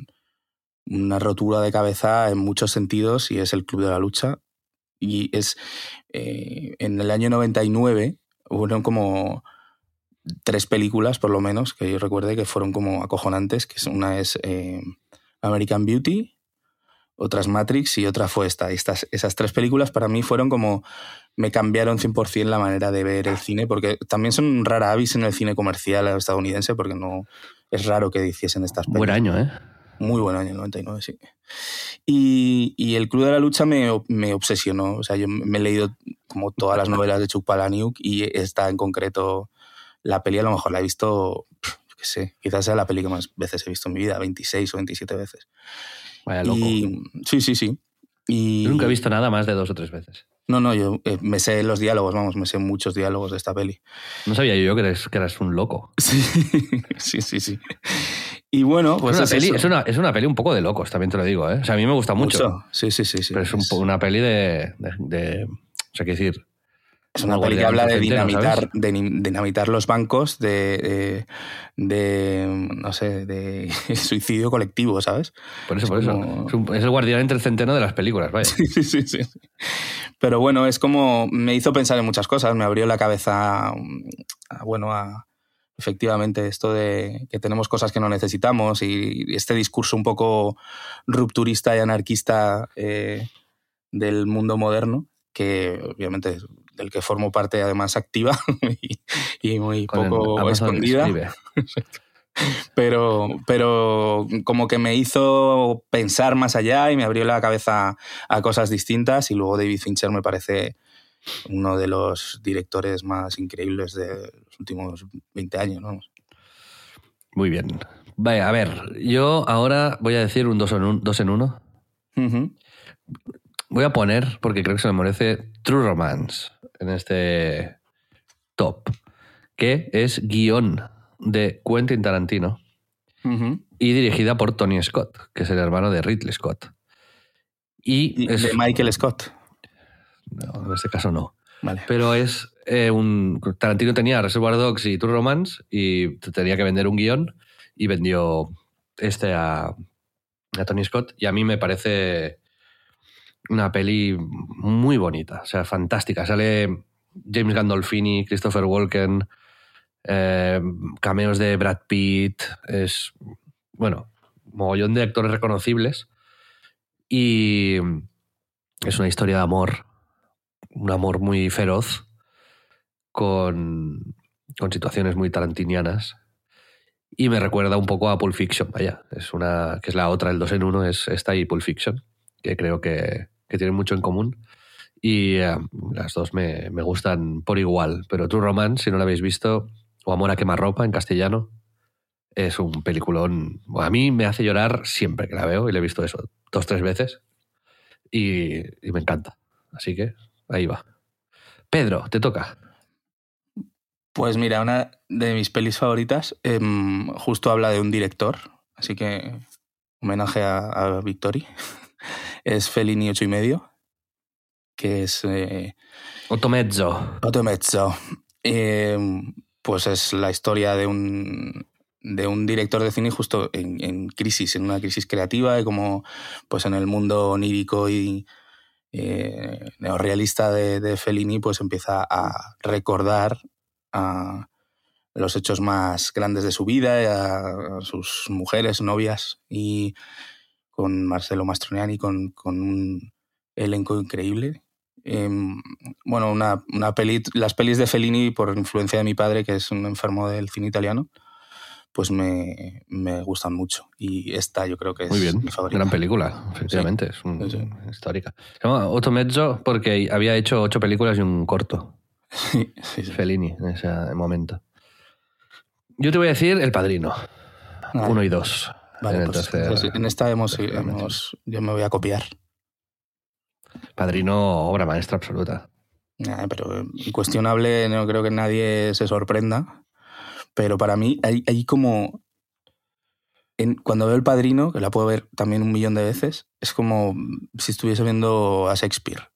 una rotura de cabeza en muchos sentidos y es el Club de la Lucha. Y es eh, en el año 99 hubo como tres películas, por lo menos, que yo recuerde que fueron como acojonantes, que una es eh, American Beauty, otra es Matrix y otra fue esta. Estas, esas tres películas para mí fueron como, me cambiaron 100% la manera de ver el cine, porque también son rara avis en el cine comercial estadounidense, porque no es raro que hiciesen estas Buen películas. año, ¿eh? Muy buen año, el 99, sí. Y, y el Club de la Lucha me, me obsesionó. O sea, yo me he leído como todas las novelas de Chuck Palahniuk y esta en concreto, la peli a lo mejor la he visto, yo qué sé, quizás sea la peli que más veces he visto en mi vida, 26 o 27 veces. Vaya loco. Y, sí, sí, sí. Y, Yo nunca he visto nada más de dos o tres veces. No, no, yo eh, me sé los diálogos, vamos, me sé muchos diálogos de esta peli. No sabía yo que eres, que eras un loco. Sí, sí, sí, sí. Y bueno, pues es, una es peli, eso. es, una, es una peli un poco de locos, también te lo digo, ¿eh? O sea, a mí me gusta mucho. Sí, sí, sí, sí. Pero es un una peli de, de, de- O sea, quiero decir. Es una una peli que habla de dinamitar, de dinamitar los bancos, de, de, no sé, de suicidio colectivo, ¿sabes? Por eso, Es por eso. como- Es, un- es el guardián entre el centeno de las películas, vaya. Sí, sí, sí, sí. Pero bueno, es como me hizo pensar en muchas cosas, me abrió la cabeza, mm, a, bueno, a efectivamente esto de que tenemos cosas que no necesitamos y este discurso un poco rupturista y anarquista eh, del mundo moderno, que obviamente del que formo parte además activa y, y muy Con poco escondida. pero, pero como que me hizo pensar más allá y me abrió la cabeza a cosas distintas y luego David Fincher me parece uno de los directores más increíbles de los últimos 20 años. ¿no? Muy bien. Vaya, a ver, yo ahora voy a decir un dos en, un, dos en uno. Voy a poner, porque creo que se me merece, True Romance en este top, que es guion de Quentin Tarantino y dirigida por Tony Scott, que es el hermano de Ridley Scott. Y, Y es- de Michael Scott. no, en este caso no. Vale. Pero es eh, un. Tarantino tenía Reservoir Dogs y True Romance y tenía que vender un guion y vendió este a, a Tony Scott. Y a mí me parece una peli muy bonita, o sea, fantástica. Sale James Gandolfini, Christopher Walken, eh, cameos de Brad Pitt. Es. Bueno, mogollón de actores reconocibles. Y es una historia de amor un amor muy feroz con, con situaciones muy tarantinianas y me recuerda un poco a Pulp Fiction, vaya, es una que es la otra, el 2 en 1 es esta y Pulp Fiction, que creo que, que tienen mucho en común. Y eh, las dos me, me gustan por igual, pero True Romance, si no la habéis visto, o Amor a quemarropa en castellano, es un peliculón, a mí me hace llorar siempre que la veo y la he visto eso dos, tres veces. Y, y me encanta, así que ahí va. Pedro, te toca. Pues mira, una de mis pelis favoritas em, justo habla de un director, así que homenaje a, a Victori. es Fellini ocho y medio, que es eh, Otomezzo. Otto Mezzo. Em, pues es la historia de un, de un director de cine justo en, en crisis, en una crisis creativa, y como pues en el mundo onírico y eh, neorrealista de, de Fellini, pues empieza a recordar a los hechos más grandes de su vida, a, sus mujeres, novias, y con Marcelo Mastroianni, con, con un elenco increíble. Em, bueno, una, una peli, las pelis de Fellini, por influencia de mi padre, que es un enfermo del cine italiano, pues me, me gustan mucho. Y esta yo creo que es Muy bien, mi favorita. gran película, efectivamente, es un- Sí, sí. histórica. Se llama Otomezzo porque había hecho ocho películas y un corto, Sí, sí, sí. Fellini, en ese momento. Yo te voy a decir El Padrino, Vale. uno y dos. Vale, en pues, tercer- pues en esta hemos, yo me voy a copiar. Padrino, obra maestra absoluta. Pero eh, incuestionable, no creo que nadie se sorprenda. Pero para mí hay, hay como... en- cuando veo El Padrino, que la puedo ver también un millón de veces, es como si estuviese viendo a Shakespeare.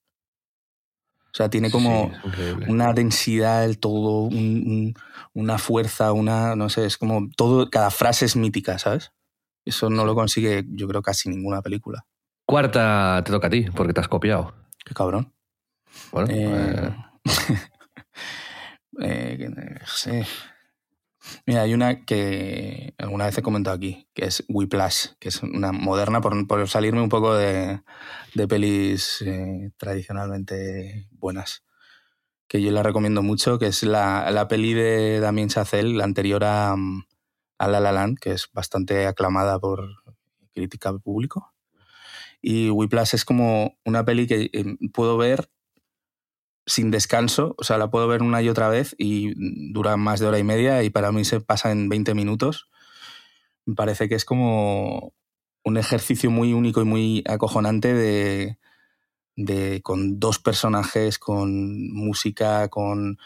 O sea, tiene como Sí, una densidad del todo, un- un- una fuerza, una... No sé, es como todo... Cada frase es mítica, ¿sabes? Eso no lo consigue, yo creo, casi ninguna película. Cuarta te toca a ti, porque te has copiado. Qué cabrón. Bueno, Eh, eh, eh, sé. Mira, hay una que alguna vez he comentado aquí, que es Whiplash, que es una moderna, por, por salirme un poco de, de pelis eh, tradicionalmente buenas, que yo la recomiendo mucho, que es la, la peli de Damien Chazelle, la anterior a, a La La Land, que es bastante aclamada por crítica público. Y Whiplash es como una peli que eh, puedo ver sin descanso, o sea, la puedo ver una y otra vez y dura más de hora y media y para mí se pasa en 20 minutos. Me parece que es como un ejercicio muy único y muy acojonante de, de con dos personajes, con música, con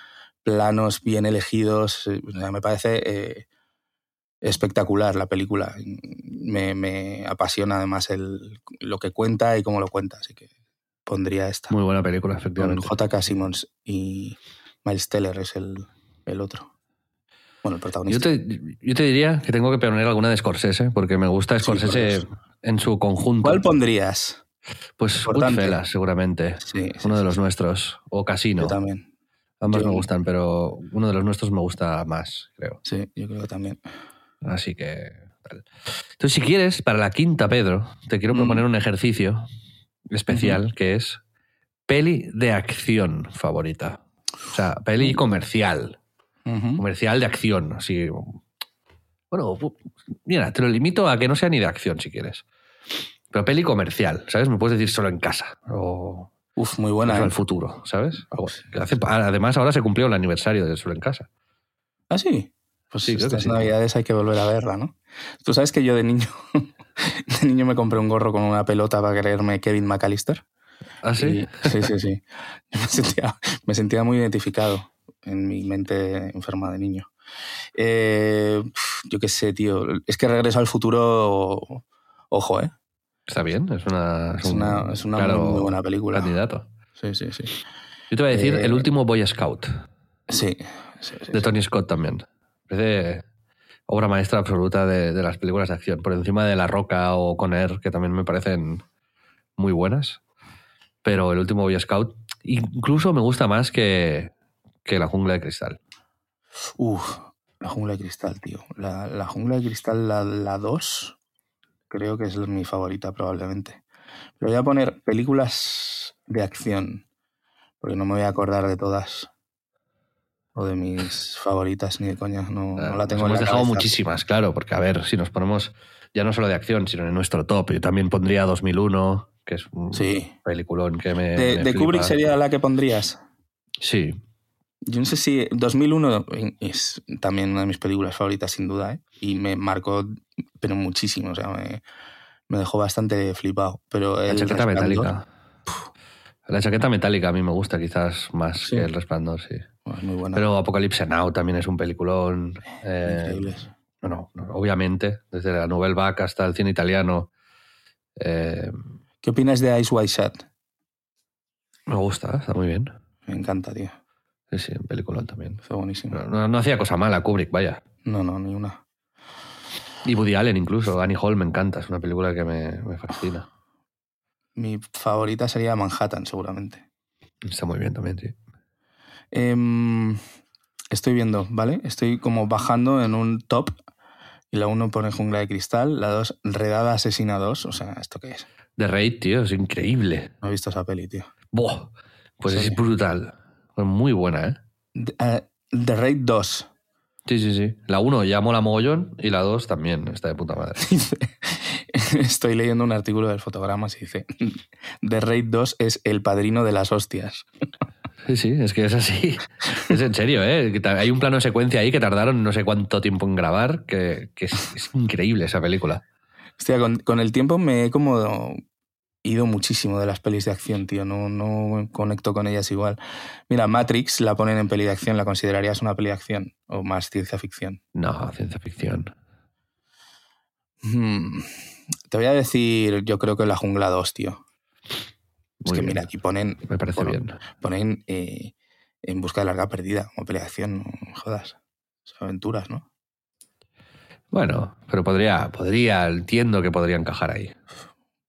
planos bien elegidos. Eh, o sea, Me parece eh, espectacular la película. Me, me apasiona además el, lo que cuenta y cómo lo cuenta, así que pondría esta. muy buena película, Con efectivamente. J.K. Simmons y Miles Teller es el, el otro. Bueno, el Yo protagonista. te, yo te diría que tengo que poner alguna de Scorsese, porque me gusta Scorsese en su conjunto. ¿Cuál pondrías? Pues. Goodfellas, seguramente. Sí, sí, uno de los nuestros. O Casino. Yo también. Ambos Yo- me gustan, pero uno de los nuestros me gusta más, creo. Sí, yo creo que también. Así que. tal. Entonces, si quieres, para la quinta, Pedro, te quiero Mm. proponer un ejercicio especial que es peli de acción favorita. O sea, peli comercial. Comercial de acción. Así. Bueno, mira, te lo limito a que no sea ni de acción si quieres. Pero peli comercial, ¿sabes? Me puedes decir solo en casa. O Uf, muy buena. ¿eh? al futuro, ¿sabes? Hace- además, ahora se cumplió el aniversario de Solo en Casa. ¿Ah, sí? Pues Sí, creo que estas sí. navidades hay que volver a verla, ¿no? Tú sabes que yo de niño, de niño me compré un gorro con una pelota para creerme Kevin McAllister. ¿Ah, sí? Y- sí, sí, sí. Yo me sentía, me sentía muy identificado en mi mente enferma de niño. Eh, yo qué sé, tío. Es que Regreso al Futuro, ojo, ¿eh? Está bien, es una, Es un una- es una claro muy, buena película. Candidato. Sí, sí, sí. Yo te voy a decir Eh, el último Boy Scout, Sí, sí, sí, de. Tony Scott también. Parece obra maestra absoluta de, de las películas de acción, por encima de La Roca o Con Air, que también me parecen muy buenas. Pero el último Boy Scout incluso me gusta más que, que La Jungla de Cristal. Uf, la jungla de cristal, tío. La, la jungla de cristal, la, la 2, creo que es mi favorita probablemente. Pero voy a poner películas de acción, porque no me voy a acordar de todas. O de mis favoritas, ni de coña. No, no la Nos tengo en hemos la dejado cabeza. muchísimas, claro, porque a ver, si nos ponemos ya no solo de acción, sino en nuestro top, yo también pondría 2001, que es un Sí. peliculón que me. De, me de flipa. Kubrick sería la que pondrías. Sí, Yo no sé si 2001 es también una de mis películas favoritas, sin duda, ¿eh? y me marcó, pero muchísimo, o sea, me, me dejó bastante flipado. Pero la chaqueta metálica. La chaqueta metálica a mí me gusta quizás más Sí. que el resplandor, sí. Es muy buena. Pero Apocalypse Now también es un peliculón. eh, Increíbles. no, no, obviamente, desde la Nouvelle Vague hasta el cine italiano. eh, ¿Qué opinas de Ice White Shut? me gusta, está muy bien. Me encanta, tío. Sí, sí, un peliculón también. Fue buenísimo. No, no- no hacía cosa mala Kubrick, vaya. No, no, ni una. Y Woody Allen incluso. Annie Hall me encanta, es una película que me, me fascina. Mi favorita sería Manhattan, seguramente. Está muy bien también, sí. Em, estoy viendo, ¿vale? Estoy como bajando en un top. Y la 1 pone Jungla de Cristal, la 2 Redada Asesina 2. O sea, ¿esto qué es? The Raid, tío, es increíble. No he visto esa peli, tío. ¡Buah! Pues Sí. es brutal. Fue Muy buena, ¿eh? The, eh, The Raid 2. Sí, sí, sí. La 1 ya mola mogollón y la 2 también está de puta madre. Estoy leyendo un artículo del Fotogramas y dice, The Raid 2 es el padrino de las hostias. Sí, sí, es que es así. Es en serio, ¿eh? Hay un plano secuencia ahí que tardaron no sé cuánto tiempo en grabar, que, que es, es increíble esa película. Hostia, con, con el tiempo me he como ido muchísimo de las pelis de acción, tío. No, no conecto con ellas igual. Mira, Matrix la ponen en peli de acción. ¿La considerarías una peli de acción o más ciencia ficción? No, ciencia ficción. Hmm, Te voy a decir, yo creo que La Jungla 2, tío. Es Muy que bien. mira, aquí ponen, Me parece bien. ponen eh, En busca de larga perdida como peli de acción. No jodas. Son aventuras, ¿no? Bueno, pero podría, podría, entiendo que podría encajar ahí.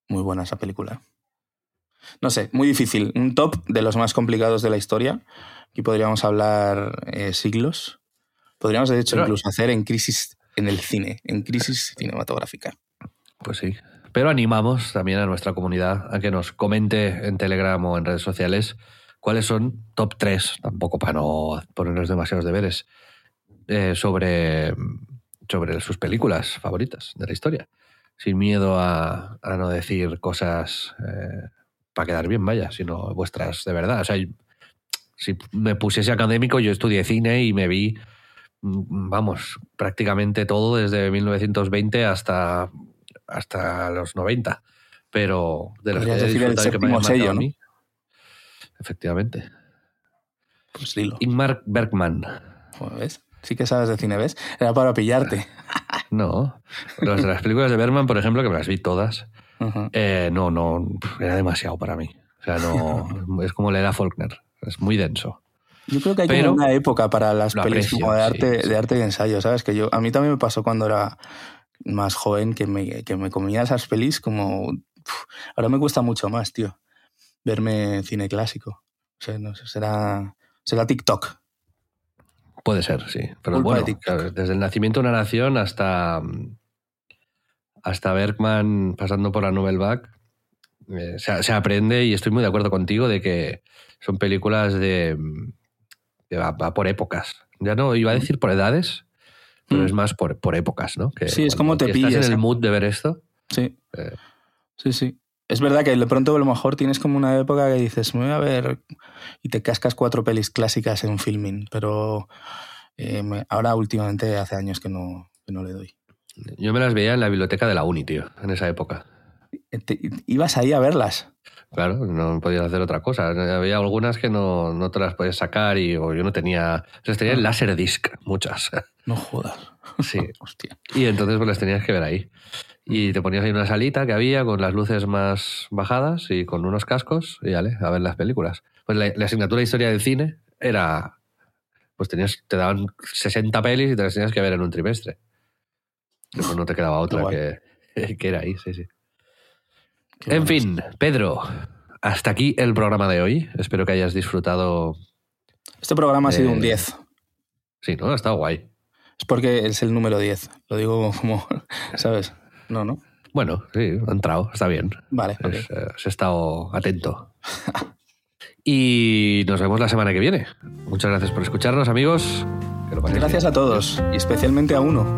Muy buena esa película. No sé, muy difícil. Un top de los más complicados de la historia. Aquí podríamos hablar eh, siglos. Podríamos, de hecho, Pero- incluso hacer en crisis en el cine, en crisis cinematográfica. Pues sí. Pero animamos también a nuestra comunidad a que nos comente en Telegram o en redes sociales cuáles son top 3, tampoco para no ponernos demasiados deberes, eh, sobre, sobre sus películas favoritas de la historia. Sin miedo a, a no decir cosas eh, para quedar bien, vaya, sino vuestras de verdad. O sea, si me pusiese académico, yo estudié cine y me vi, mm, vamos, prácticamente todo desde 1920 hasta, hasta los 90. Pero de los que Podrías decir el y que séptimo sello, ¿no? mí, Efectivamente. Pues dilo. Ingmar Bergman. ¿Ves? Sí que sabes de cine, ¿ves? Era para pillarte. No. Las, las películas de Bergman, por ejemplo, que me las vi todas, Ujú. eh, no, no, era demasiado para mí. O sea, no, es como leer a Faulkner. Es muy denso. Yo creo que hay Pero una época para las como de sí, arte, sí. de arte y ensayo, ¿sabes? Que yo, a mí también me pasó cuando era más joven que me, que me comía esas pelis como... uf, ahora me cuesta mucho más, tío, verme cine clásico. O sea, no sé, será, será TikTok. Puede ser, sí. Pero Culpa bueno, de desde el nacimiento de una nación hasta, hasta Bergman pasando por la Nouvelle Vague, eh, se, se aprende y estoy muy de acuerdo contigo de que son películas de, que va, va por épocas. Ya no iba a decir por edades, pero Mm. es más por, por épocas, ¿no? Que Sí, es como te estás pillas, en el ¿eh? mood de ver esto. Sí. Eh. Sí, sí. Es verdad que de pronto a lo mejor tienes como una época que dices, me voy a ver y te cascas cuatro pelis clásicas en filming, pero eh, me- ahora últimamente hace años que no, que no le doy. Yo me las veía en la biblioteca de la Uni, tío, en esa época. Te- ibas ahí a verlas. Claro, no podías hacer otra cosa. Había algunas que no, no te las podías sacar y o yo no tenía... O sea, tenía el Laserdisc, muchas. No jodas. Sí. Hostia. Y entonces pues las tenías que ver ahí. Y te ponías ahí una salita que había con las luces más bajadas y con unos cascos y vale, a ver las películas. Pues la, la asignatura de historia del cine era. Pues tenías, te daban 60 pelis y te las tenías que ver en un trimestre. Pues no te quedaba otra que, que era ahí, sí, sí. Qué En fin, Pedro, hasta aquí el programa de hoy. Espero que hayas disfrutado. Este programa ha sido un 10. Sí, ¿no? Ha estado guay. Es porque es el número 10. Lo digo como, ¿sabes? No, no. Bueno, sí, ha entrado, está bien. Vale, ok. Has, eh, has estado atento. y nos vemos la semana que viene. Muchas gracias por escucharnos, amigos. Que lo paséis Gracias bien. a todos y especialmente a uno.